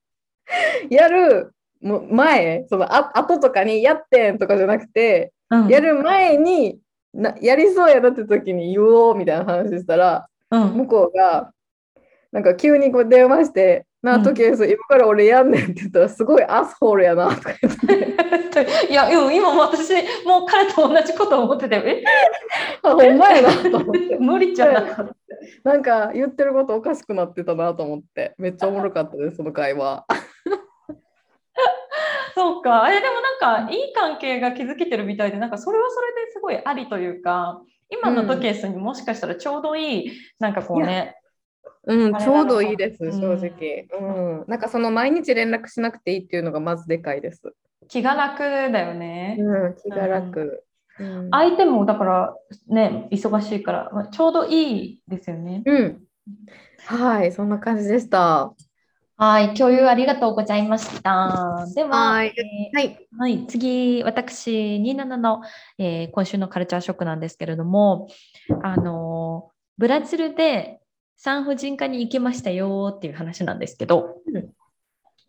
やるも前そのあ後とかにやってんとかじゃなくてうん。やる前になやりそうやなって時に言おうみたいな話したらうん。向こうがなんか急にこう電話して「なあうん時計、今から俺やんねん」って言ったらすごいアスホールやなとか言って いや、うん、今も私、もう彼と同じこと思ってて、え あほんまやなと思って無理じゃななんか言ってることおかしくなってたなと思ってめっちゃおもろかったですその会話。そうか。え、でもなんか、いい関係が築けてるみたいで、なんか、それはそれですごいありというか、今のトケースにもしかしたらちょうどいい、なんかこうね、うん、ちょうどいいです、うん正直。うん、なんかその毎日連絡しなくていいっていうのがまずでかいです。気が楽だよね。うん、気が楽。うん、相手もだからね、忙しいから、まあちょうどいいですよね。うん。はい、そんな感じでした。はい、共有ありがとうございました。では、はいえーはい。はい、次、私、27の、えー今週のカルチャーショックなんですけれども、あのーブラジルで産婦人科に行きましたよっていう話なんですけど、うん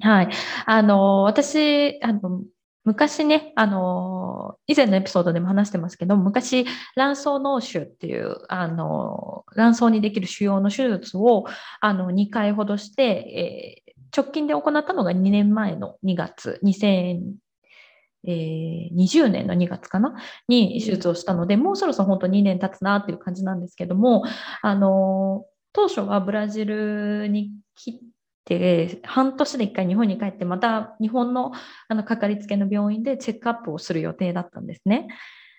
はい。あの、私、あの、昔ね、あの、以前のエピソードでも話してますけど、昔、卵巣脳腫っていう、あの、卵巣にできる腫瘍の手術を、あの、2回ほどして、えー直近で行ったのが2年前の2月、2020年の2月かな？に手術をしたので、もうそろそろ本当2年経つなっていう感じなんですけども、あの、当初はブラジルに来て、半年で1回日本に帰って、また日本のあのかかりつけの病院でチェックアップをする予定だったんですね。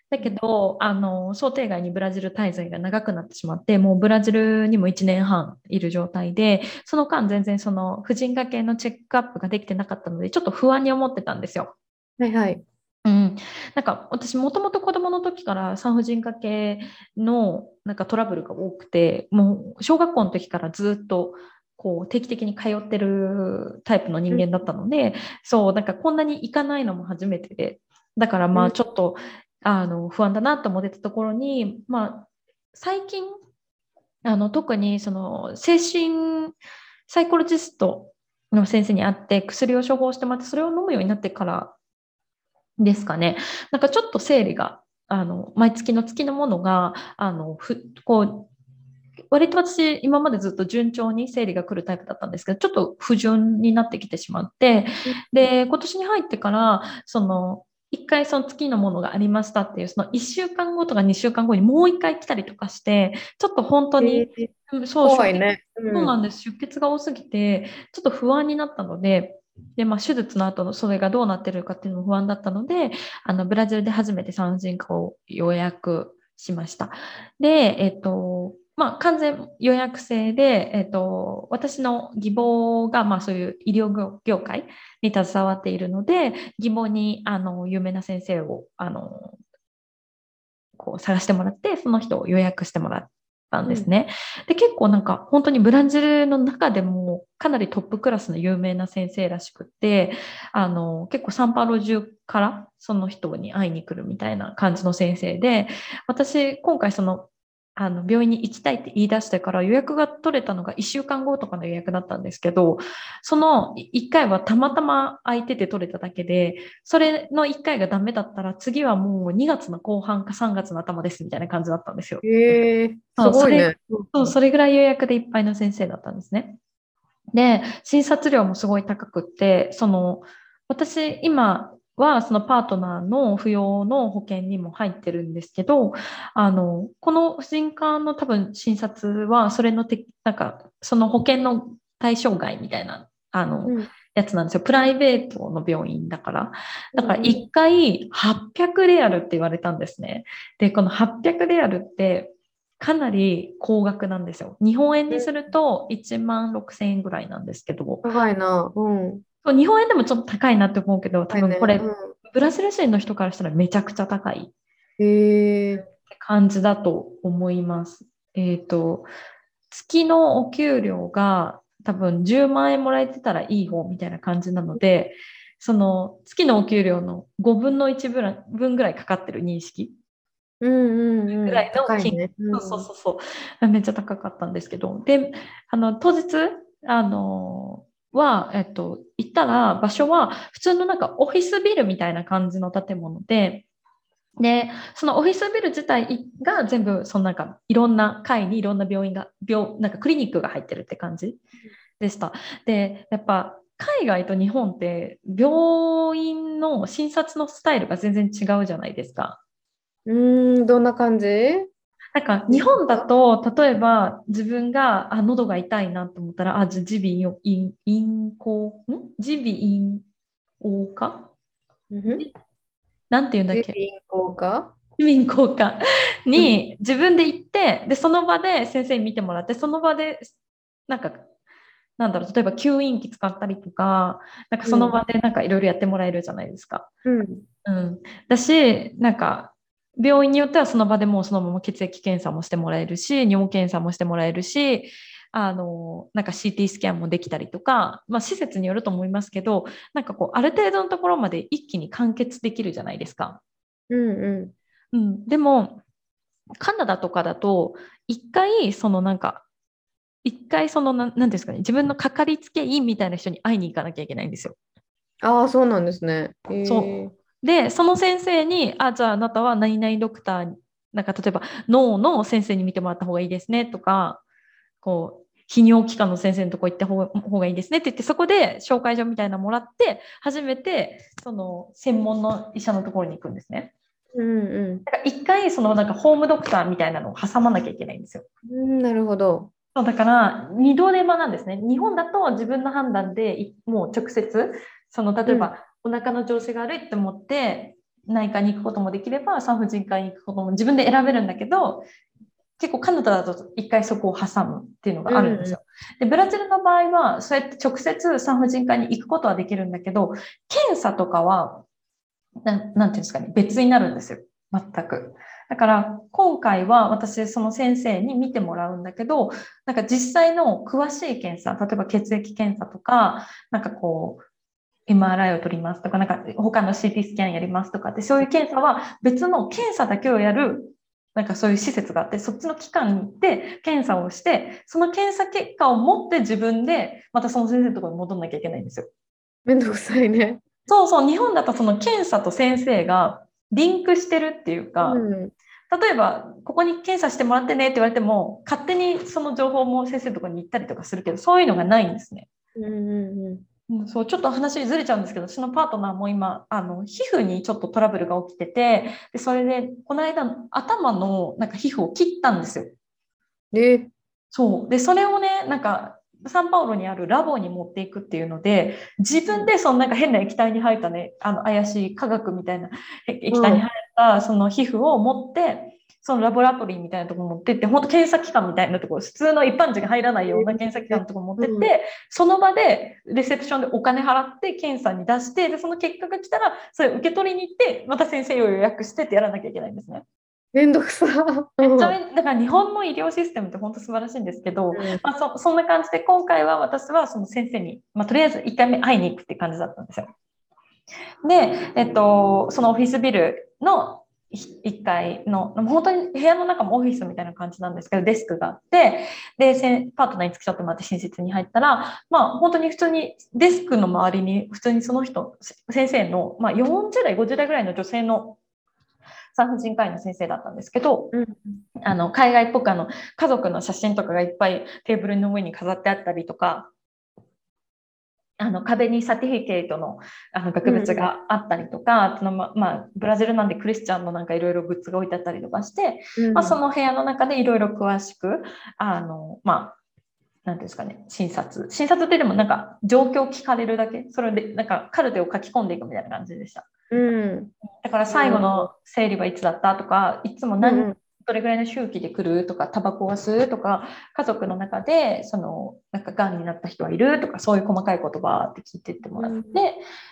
だけど、あの、想定外にブラジル滞在が長くなってしまって、もうブラジルにも1年半いる状態で、その間全然その婦人科系のチェックアップができてなかったので、ちょっと不安に思ってたんですよ。はいはい。うん、なんか私もともと子供の時から産婦人科系のなんかトラブルが多くてもう小学校の時からずっとこう定期的に通ってるタイプの人間だったので、うん、そうなんかこんなに行かないのも初めてでだからまあちょっとあの不安だなと思ってたところに、まあ、最近あの特にその精神サイコロジストの先生に会って薬を処方してもらってそれを飲むようになってからですかね。なんかちょっと生理があの毎月の月のものがあのふこう割と私今までずっと順調に生理が来るタイプだったんですけどちょっと不順になってきてしまってで今年に入ってからその一回その月のものがありましたっていう、その1週間後とか2週間後にもう一回来たりとかして、ちょっと本当に、えー、そう、ね。うん、そうなんです。出血が多すぎて、ちょっと不安になったので、で、まあ、手術の後のそれがどうなってるかっていうのも不安だったので、あの、ブラジルで初めて産婦人科を予約しました。で、えっと、まあ、完全予約制で、えっと、私の義母が、まあ、そういう医療業界に携わっているので、義母にあの有名な先生をあのこう探してもらって、その人を予約してもらったんですね。うん、で結構なんか本当にブラジルの中でもかなりトップクラスの有名な先生らしくってあの結構サンパウロ中からその人に会いに来るみたいな感じの先生で私今回そのあの病院に行きたいって言い出してから予約が取れたのが1週間後とかの予約だったんですけどその1回はたまたま空いてて取れただけでそれの1回がダメだったら次はもう2月の後半か3月の頭ですみたいな感じだったんですよ。へーすごいねそうそれぐらい予約でいっぱいの先生だったんですね。で診察料もすごい高くってその私今はそのパートナーの扶養の保険にも入ってるんですけどあのこの婦人科の多分診察はそれのてなんかその保険の対象外みたいなあの、うん、やつなんですよ。プライベートの病院だから。だから1回800レアルって言われたんですね。でこの800レアルってかなり高額なんですよ。日本円にすると1万6000円ぐらいなんですけど。高いな。うんそう日本円でもちょっと高いなって思うけど、多分これ、ねうん、ブラジル人の人からしたらめちゃくちゃ高い。感じだと思います。えっ、ー、と、月のお給料が多分10万円もらえてたらいい方みたいな感じなので、その月のお給料の5分の1分ぐらいかかってる認識うんうんうん、ぐらいの金、ね。うん、そうそうそう。めっちゃ高かったんですけど。であの当日あのは、えっと、行ったら場所は普通のなんかオフィスビルみたいな感じの建物で、で、そのオフィスビル自体が全部、そのなんかいろんな階にいろんな病院が、病、なんかクリニックが入ってるって感じでした。で、やっぱ海外と日本って病院の診察のスタイルが全然違うじゃないですか。うん、どんな感じ？なんか日本だと例えば自分があ喉が痛いなと思ったらあじ耳鼻咽咽喉ん？耳鼻咽喉科、うん、なんて言うんだっけ？耳鼻咽喉科耳鼻咽喉科に自分で行ってでその場で先生に見てもらってその場でなんかなんだろう例えば吸引器使ったりとかなんかその場でなんかいろいろやってもらえるじゃないですか。うん、うん、だしなんか病院によってはその場でもうそのまま血液検査もしてもらえるし尿検査もしてもらえるしあのなんか CT スキャンもできたりとか、まあ、施設によると思いますけどなんかこうある程度のところまで一気に完結できるじゃないですか。うんうんうん、でもカナダとかだと一回そのなんか一回そのなんなんですかね自分のかかりつけ医みたいな人に会いに行かなきゃいけないんですよ。ああ、そうなんですね。へそうえでその先生に「あじゃああなたは何々ドクターなんか例えば脳の先生に見てもらった方がいいですね」とかこう泌尿器科の先生のとこ行った方がいいですねって言ってそこで紹介状みたいなのもらって初めてその専門の医者のところに行くんですね。うんうだから一回そのなんかホームドクターみたいなのを挟まなきゃいけないんですよ。ん。うん、なるほど。そうだから二度手間なんですね。日本だと自分の判断でいもう直接その例えば、お腹の調子が悪いって思って内科に行くこともできれば産婦人科に行くことも自分で選べるんだけど結構カナダだと一回そこを挟むっていうのがあるんですよ。でブラジルの場合はそうやって直接産婦人科に行くことはできるんだけど検査とかはなんなんていうんですかね別になるんですよ全く。だから今回は私その先生に見てもらうんだけどなんか実際の詳しい検査例えば血液検査とかなんかこう MRI を取りますとかなんか他の CT スキャンやりますとかってそういう検査は別の検査だけをやるなんかそういう施設があってそっちの機関に行って検査をしてその検査結果を持って自分でまたその先生のところに戻んなきゃいけないんですよ。めんどくさいね。そうそう日本だとその検査と先生がリンクしてるっていうか、うん。例えばここに検査してもらってねって言われても勝手にその情報も先生のところに行ったりとかするけどそういうのがないんですね。うんうんうんそうちょっと話ずれちゃうんですけど私のパートナーも今あの皮膚にちょっとトラブルが起きててでそれでこの間頭のなんか皮膚を切ったんですよ。うん。え、そうでそれをねなんかサンパウロにあるラボに持っていくっていうので自分でそのなんか変な液体に入ったねあの怪しい化学みたいなへ液体に入ったその皮膚を持ってそのラボラトリーみたいなとこ持ってって本当検査機関みたいなところ普通の一般人が入らないような検査機関のところに持ってって、うんその場でレセプションでお金払って検査に出してでその結果が来たらそれ受け取りに行ってまた先生を予約してってやらなきゃいけないんですね。めんどくさ。めっちゃめだから日本の医療システムって本当素晴らしいんですけど、まあ、そそんな感じで今回は私はその先生に、まあ、とりあえず1回目会いに行くって感じだったんですよ。で、えっと、そのオフィスビルの1階の本当に部屋の中もオフィスみたいな感じなんですけどデスクがあってでパートナーに付き添ってもらって寝室に入ったらまあ本当に普通にデスクの周りに普通にその人先生の、まあ、40代50代ぐらいの女性の産婦人科医の先生だったんですけど、うん。あの海外っぽくあの家族の写真とかがいっぱいテーブルの上に飾ってあったりとかあの壁に certificate のあの額縁があったりとか、そのままあ、ブラジルなんでクリスチャンのなんかいろいろグッズが置いてあったりとかして、うんまあ、その部屋の中でいろいろ詳しくあのまあなんていうんですかね診察。診察ってでもなんか状況を聞かれるだけ？それでなんかカルテを書き込んでいくみたいな感じでした。うん。だから最後の生理はいつだったとかいつも何、うんどれぐらいの周期で来るとか、タバコは吸うとか、家族の中で、その、なんか、癌になった人はいるとか、そういう細かい言葉って聞いてってもらって、うん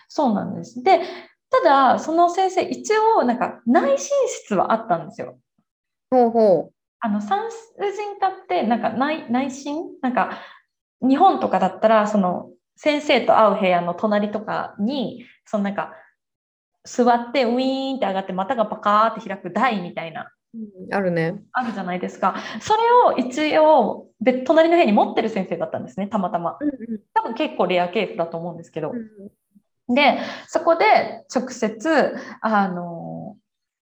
そうなんです。で、ただ、その先生、一応、なんか、内診室はあったんですよ。ほうほあの、産婦人科って、なんか内、内診なんか、日本とかだったら、その、先生と会う部屋の隣とかに、そのなんか、座ってウィーンって上がって股がパカーって開く台みたいなう。あるね。あるじゃないですか。それを一応、で隣の部屋に持ってる先生だったんですね、たまたま。うん多分結構レアケースだと思うんですけど。うん。で、そこで直接、あの、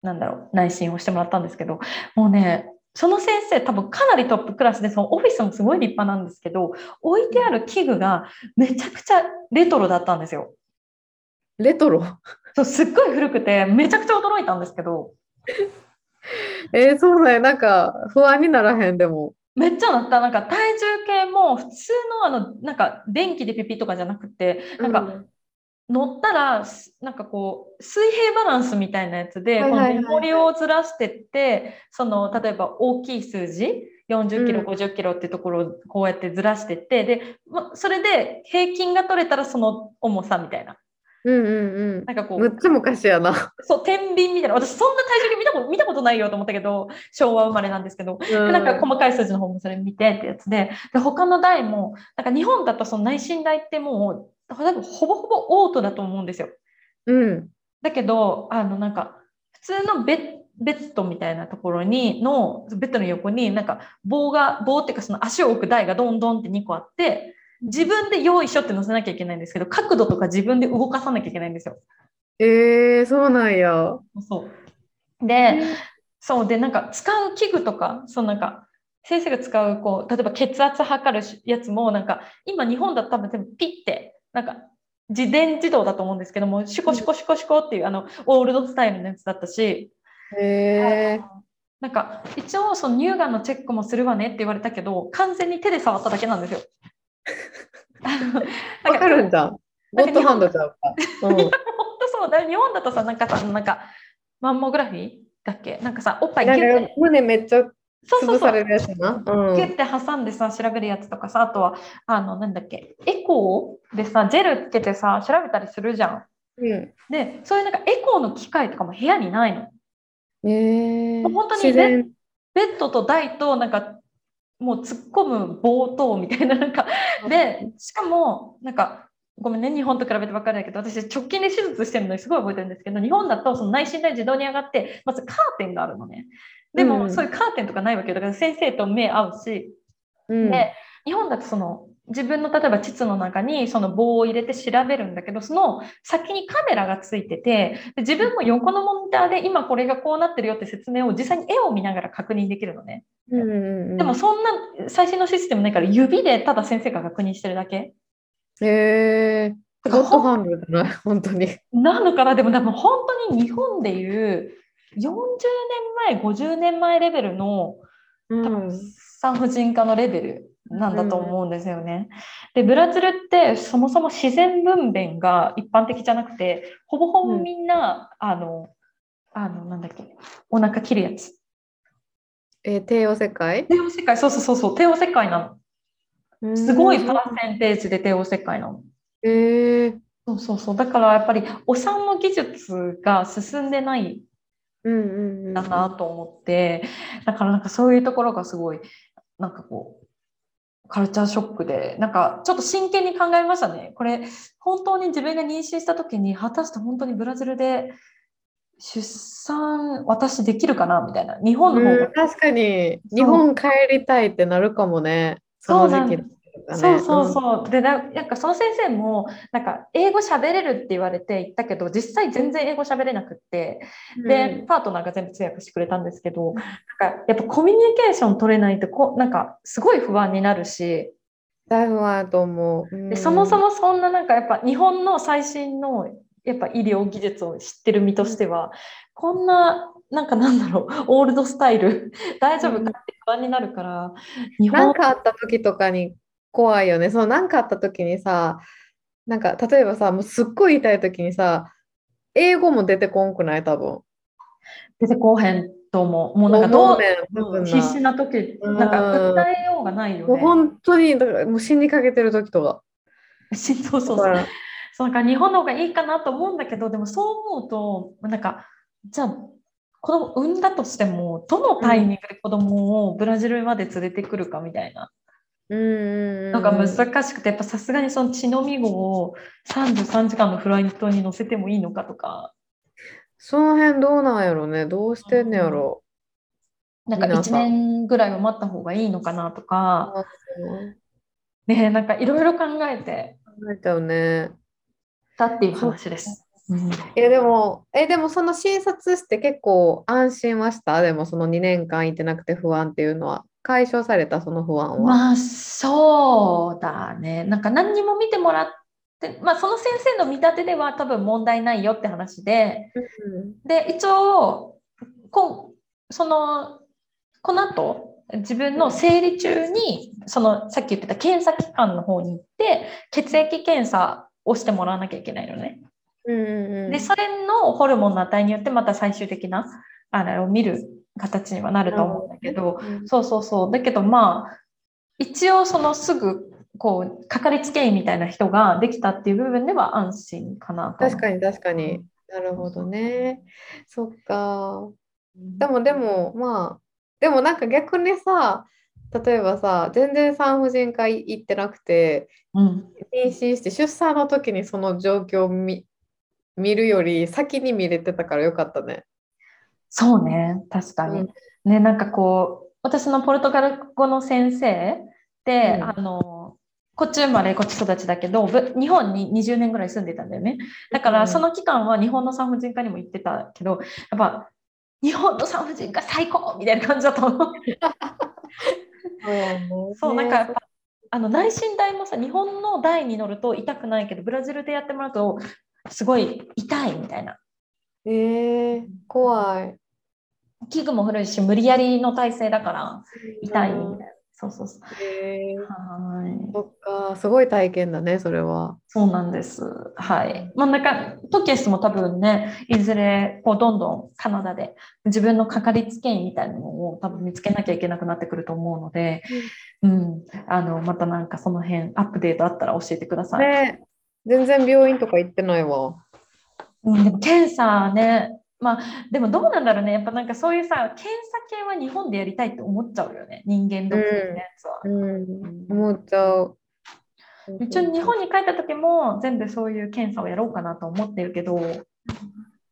なんだろう、内診をしてもらったんですけど、もうね、その先生多分かなりトップクラスで、そのオフィスもすごい立派なんですけど、置いてある器具がめちゃくちゃレトロだったんですよ。レトロ？そうすっごい古くて、めちゃくちゃ驚いたんですけど、えー、そうだよ。なんか、不安にならへん、でも。めっちゃなった。なんか体重計も普通のあの、なんか電気でピピとかじゃなくて、なんか乗ったらすなんかこう水平バランスみたいなやつで、はいはいはいはいこの重りをずらしてってその例えば大きい数字40キロ、うん50キロっていうところをこうやってずらしてってでまそれで平均が取れたらその重さみたいなうんうんうん。なんかこうむっちゃ昔やな。そう天秤みたいな私そんな体重計見たこと見たことないよと思ったけど昭和生まれなんですけどでなんか細かい数字の方もそれ見てってやつで、で他の台も、なんか日本だとその内診台ってもう、ほぼほぼオートだと思うんですよ。うん。だけど、あのなんか普通のベッベッドみたいなところにのベッドの横になんか棒が棒っていうかその足を置く台がどんどんって2個あって自分で用意しょって乗せなきゃいけないんですけど角度とか自分で動かさなきゃいけないんですよ。えー、そうなんや。そうでそうでなんか使う器具とかそうなんか先生が使うこう例えば血圧測るやつもなんか今日本だと多分全部ピッてなんか自伝自動だと思うんですけどもシュコシュコシュコシュコっていうあのオールドスタイルのやつだったしへなんか一応その乳がんのチェックもするわねって言われたけど完全に手で触っただけなんですよ。わかるんだ。ゴッドハンドちゃうか。うん、本当そうだ。日本だとさなんかさなんかマンモグラフィーだっけ？なんかさおっぱいギュッて。胸めっちゃそうそうそう。潰されるやつな。うん。ギュッて挟んでさ調べるやつとかさあとはあのなんだっけ？エコーでさジェルつけてさ調べたりするじゃん。うん。でそういうなんかエコーの機械とかも部屋にないの。えー、もう本当にベッドと台となんかもう突っ込む棒とみたいななんか。でしかもなんかごめんね日本と比べて分かるんだけど私直近で手術してるのにすごい覚えてるんですけど日本だとその内診台自動に上がってまずカーテンがあるのね。でも、うん。そういうカーテンとかないわけよ。だから先生と目合うし。うん。で日本だとその自分の例えば膣の中にその棒を入れて調べるんだけどその先にカメラがついててで自分も横のモニターで今これがこうなってるよって説明を実際に絵を見ながら確認できるのね。うんうんうんでもそんな最新のシステムないから指でただ先生が確認してるだけ。えー、ゴッドハンドだな、本当に。なのかな？でも多分本当に日本でいう40年前50年前レベルのうん。産婦人科のレベルなんだと思うんですよね。でブラジルってそもそも自然分娩が一般的じゃなくてほぼほぼみんな、あのあのなんだっけお腹切るやつ。えー、帝王世界帝王切開そうそうそうそう帝王切開なの。すごいパーセンテージで帝王切開なの。えー、そうそうそうだからやっぱりお産の技術が進んでないうんうんうんんだなと思って、だからなんかそういうところがすごいなんかこうカルチャーショックでなんかちょっと真剣に考えましたね。これ本当に自分が妊娠した時に果たして本当にブラジルで出産私できるかな？みたいな。日本の方が、うん、確かに。日本帰りたいってなるかもね。その時期だね。そうそうそう。でな、なんかその先生も、なんか英語喋れるって言われて言ったけど、実際全然英語喋れなくって、うん。で、パートナーが全部通訳してくれたんですけど、なんかやっぱコミュニケーション取れないとこう、なんかすごい不安になるし、だいぶと思う。うん。でそもそもそんななんかやっぱ日本の最新のやっぱ医療技術を知ってる身としては、こんな、なんかなんだろう、オールドスタイル、大丈夫かって不安になるから、日本なんかあった時とかに怖いよね。そう、なんかあった時にさ、なんか例えばさ、もうすっごい痛い時にさ、英語も出てこんくない？多分。出てこうへんと思う。もうなんかどう必死な時、なんか訴えようがないよもうね。本当に、だからもう死にかけてる時とか。しそうそうそう。そうなんか日本の方がいいかなと思うんだけど、でもそう思うと、なんか、じゃあ、子供産んだとしても、どのタイミングで子供をブラジルまで連れてくるかみたいなのが難しくて、やっぱさすがにその血のみ子を33時間のフライトに乗せてもいいのかとか、その辺どうなんやろね。どうしてんねやろ。なんか1皆さん年ぐらいは待った方がいいのかなとか、ね、なんかいろいろ考えて考えちゃうね。たっていう話です。うんいやでも、え、でもその診察して結構安心はした？でもその2年間いてなくて不安っていうのは解消されたその不安は？まあそうだね。なんか何にも見てもらって、まあその先生の見立てでは多分問題ないよって話で、で、一応、こうその、この後、自分の生理中に、そのさっき言ってた検査機関の方に行って、血液検査をしてもらわなきゃいけないのね。うんうんうんで、それのホルモンの値によってまた最終的な、あれを見る形にはなると思うんだけど、うんそうそうそう。だけどまあ、一応そのすぐ、こう、かかりつけ医みたいな人ができたっていう部分では安心かな。確かに確かに。なるほどね。そっか。でもでもまあ、でもなんか逆にさ、例えばさ、全然産婦人科行ってなくて、うん。妊娠して出産の時にその状況を見、見るより先に見れてたからよかったね。そうね、確かに。うんね、なんかこう、私のポルトガル語の先生で、うんあの、こっち生まれ、こっち育ちだけど、ぶ日本に20年ぐらい住んでたんだよね。だかうんら、その期間は日本の産婦人科にも行ってたけど、やっぱ、日本の産婦人科最高みたいな感じだったの。そう、なんかやっぱ、あの内診台もさ、日本の台に乗ると痛くないけど、ブラジルでやってもらうと、すごい痛いみたいな。えー、怖い。器具も古いし、無理やりの体勢だから痛いみたいな。そうそうそう。えー、はい。そっか、すごい体験だね、それは。そうなんです。はい。まあ、なんか、トキエスも多分ね、いずれ、こう、どんどんカナダで自分のかかりつけ医みたいなのを多分見つけなきゃいけなくなってくると思うので、うん。あの、またなんかその辺、アップデートあったら教えてください。ね、全然病院とか行ってないわ。うん、でも検査ね、まあ、でもどうなんだろうね。やっぱなんかそういうさ、検査系は日本でやりたいって思っちゃうよね。人間ドックのやつは。うん、思っちゃう。一応日本に帰った時も全部そういう検査をやろうかなと思ってるけど、うんうん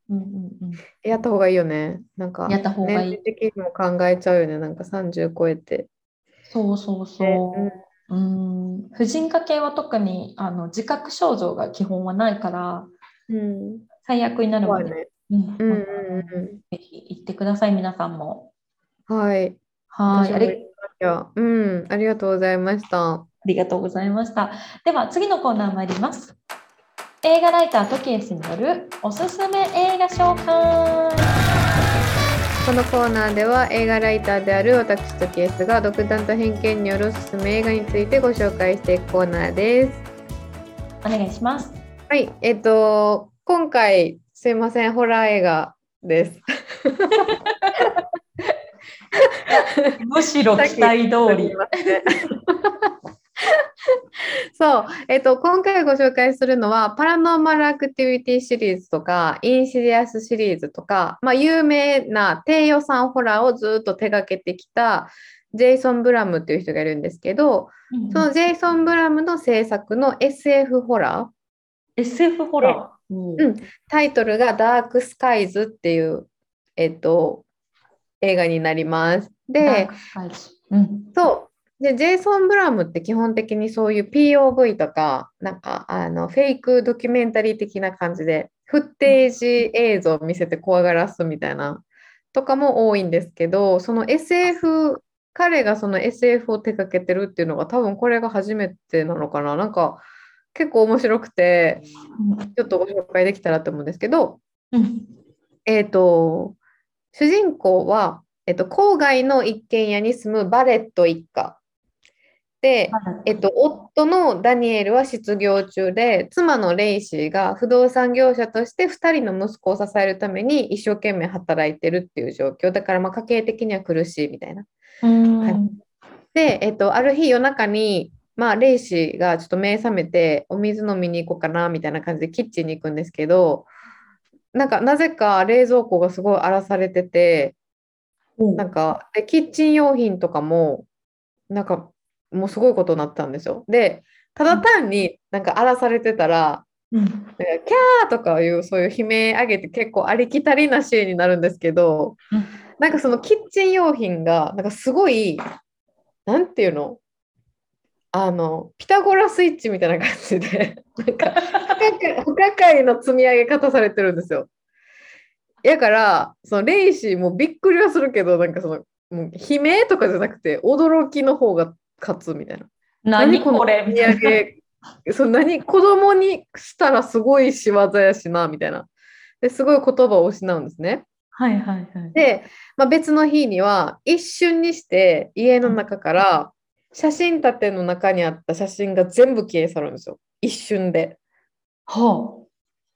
うん、やった方がいいよね。なんか、やった方がいい的にも考えちゃうよね。なんか30超えて。そうそうそう。うん、婦人科系は特にあの自覚症状が基本はないから、うん。最悪になるまで。うんうんうんうぜひ行ってください、皆さんも。ん。はい。はい、うん、ありがとうございました。ありがとうございました。では次のコーナー参ります。映画ライタートキエスによるおすすめ映画紹介。このコーナーでは映画ライターである私とケースが独断と偏見によるおすすめ映画についてご紹介していくコーナーです。お願いします。はい、えっと、今回すいません、ホラー映画です。むしろ期待通り。そう、えっと、今回ご紹介するのは、パラノーマルアクティビティシリーズとか、インシディアスシリーズとか、まあ、有名な低予算ホラーをずっと手掛けてきた、ジェイソン・ブラムっていう人がいるんですけど、そのジェイソン・ブラムの制作の SF ホラー、SF ホラー。うんタイトルがダークスカイズっていう、えっと、映画になります。で、うん、そう。で、ジェイソン・ブラムって基本的にそういう POV とか、なんかあのフェイクドキュメンタリー的な感じで、フッテージ映像を見せて怖がらすみたいなとかも多いんですけど、その SF、彼がその SF を手掛けてるっていうのが多分これが初めてなのかな。なんか結構面白くて、ちょっとご紹介できたらと思うんですけど、うんえっと、主人公は、えっと、郊外の一軒家に住むバレット一家。で、えっと、夫のダニエルは失業中で、妻のレイシーが不動産業者として2人の息子を支えるために一生懸命働いてるっていう状況。だからまあ家計的には苦しいみたいな。うんで、えっと、ある日夜中に、まあ、レイシーがちょっと目覚めて、お水飲みに行こうかなみたいな感じでキッチンに行くんですけど、なんかなぜか冷蔵庫がすごい荒らされてて、なんかでキッチン用品とかも、なんかもうすごいことになったんですよ。で、ただ単になんか荒らされてたら、うん。キャーとかいうそういう悲鳴上げて結構ありきたりなシーンになるんですけど、うん。なんかそのキッチン用品がなんかすごい、なんていうの？あの、ピタゴラスイッチみたいな感じで、なんか不可解不可解な積み上げ方されてるんですよ。やから、そのレイシーもびっくりはするけど、なんかその、もう悲鳴とかじゃなくて、驚きの方が勝つみたいな。何これ？み上げそう何子供にしたらすごい仕業やしなみたいなですごい言葉を失うんですね。はいはいはい。で、まあ、別の日には一瞬にして家の中から写真立ての中にあった写真が全部消え去るんですよ一瞬で。は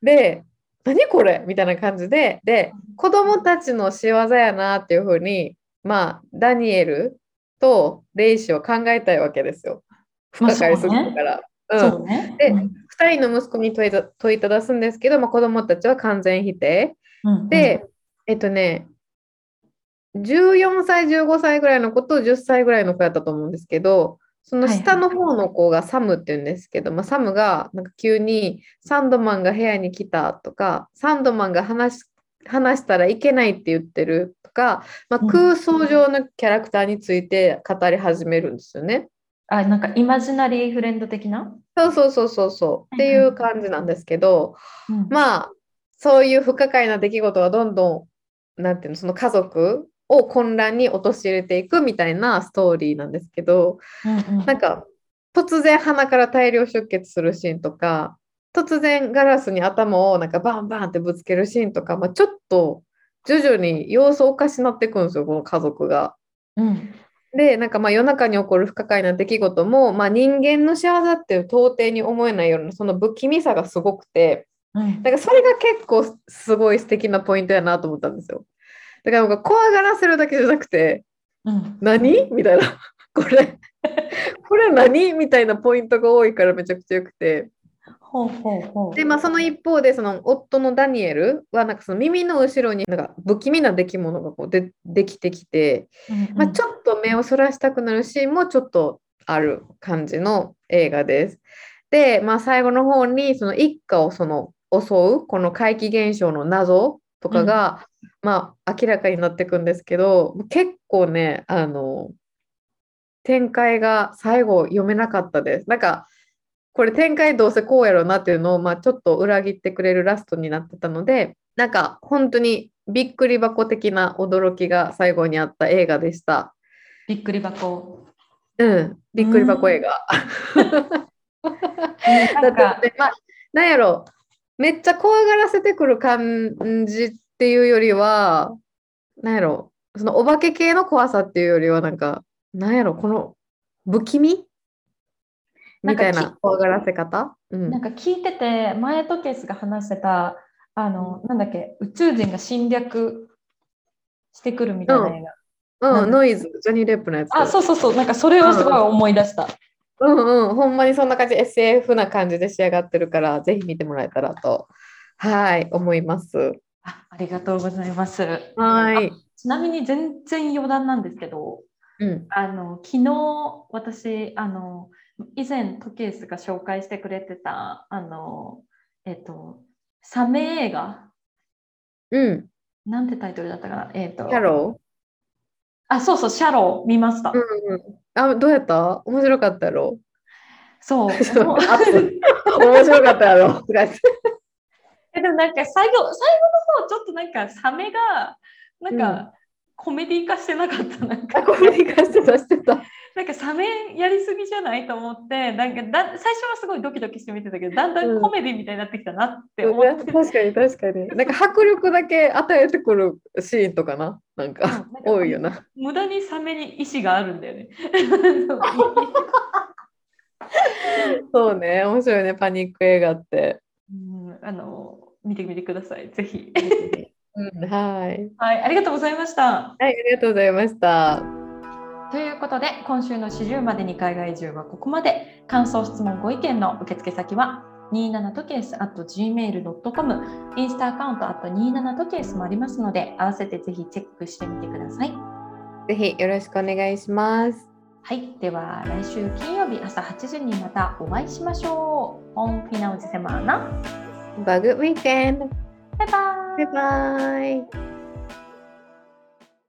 で何これ？みたいな感じでで子供たちの仕業やなっていうふうにまあダニエルとレイシは考えたいわけですよ。不可解すぎるから。あ、うんそうね。でうん2人の息子に問いた問いただすんですけど、まあ、子供たちは完全否定。うんで、えっとね、14歳、15歳ぐらいの子と10歳ぐらいの子やったと思うんですけど、その下の方の子がサムって言うんですけど、まあ、サムがなんか急にサンドマンが部屋に来たとか、サンドマンが話し話したらいけないって言ってるとか、まあ、空想上のキャラクターについて語り始めるんですよね。あ、なんかイマジナリーフレンド的な？そうそうそうそうそう。っていう感じなんですけど、うん。まあそういう不可解な出来事がどんどんなんていうのその家族を混乱に陥れていくみたいなストーリーなんですけどうんうんなんか突然鼻から大量出血するシーンとか突然ガラスに頭をなんかバンバンってぶつけるシーンとか、まあ、ちょっと徐々に様子おかしなっていくんですよこの家族が。うんでなんかまあ夜中に起こる不可解な出来事も、まあ、人間の仕業っていう到底に思えないようなその不気味さがすごくてうんだからそれが結構すごい素敵なポイントやなと思ったんですよ。だからなんか怖がらせるだけじゃなくてうん。何？みたいな。これ。これ何？みたいなポイントが多いからめちゃくちゃよくて。ほうほうほう。でまあその一方でその夫のダニエルはなんかその耳の後ろになんか不気味な出来物がこうでできてきて、うんうん。まあ、ちょっと目をそらしたくなるシーンもちょっとある感じの映画です。で、まあ、最後の方にその一家をその襲うこの怪奇現象の謎とかが、まあ、明らかになっていくんですけど結構ねあの展開が最後読めなかったです。なんかこれ展開どうせこうやろうなっていうのを、まあ、ちょっと裏切ってくれるラストになってたのでなんか本当にびっくり箱的な驚きが最後にあった映画でした。びっくり箱。うん、びっくり箱映画。なんかだって、まあ、なんやろめっちゃ怖がらせてくる感じっていうよりはなんやろそのお化け系の怖さっていうよりはなんかなんやろこの不気味？みたいな怖がらせ方、うん。なんか聞いてて、前トケースが話してた、あの、なんだっけ、宇宙人が侵略してくるみたいな映画。うん、ノイズジョニー・レップのやつ。あ、そうそうそう、なんかそれをすごい思い出した。うん。うんほんまにそんな感じ SF な感じで仕上がってるからぜひ見てもらえたらとはい思いますあありがとうございます。はい。ちなみに全然余談なんですけど、うん。あの昨日私あの以前トケースが紹介してくれてたあのえっとサメ映画。うん。なんてタイトルだったかな？えっと。キャロあそうそうシャロー。見ました、ーうんうん。あどうやった？面白かったやろ？そう。面白かったやろでもなんか最後最後の方ちょっとなんかサメがなんか、コメディ化してなかったなんか。あコメディ化してたしてた。なんかサメやりすぎじゃないと思ってなんかだ最初はすごいドキドキして見てたけどだんだんコメディみたいになってきたなって思って、確かに確かに。なんか迫力だけ与えてくるシーンとかな。なんかうんなんか多いよな。無駄にサメに意志があるんだよね。そうね面白いねパニック映画って、うんあの見てみてください、ぜひ。うん、はいはい、ありがとうございました。はいありがとうございましたということで、今週の始終までに海外移住はここまで。感想、質問、ご意見の受付先は27トケース at gmail.com インスタアカウント at 27トケースもありますので、合わせてぜひチェックしてみてください。ぜひよろしくお願いしますはい、では来週金曜日朝8時にまたお会いしましょう。Final de semana. バグウィーケンドバイバイバイバイ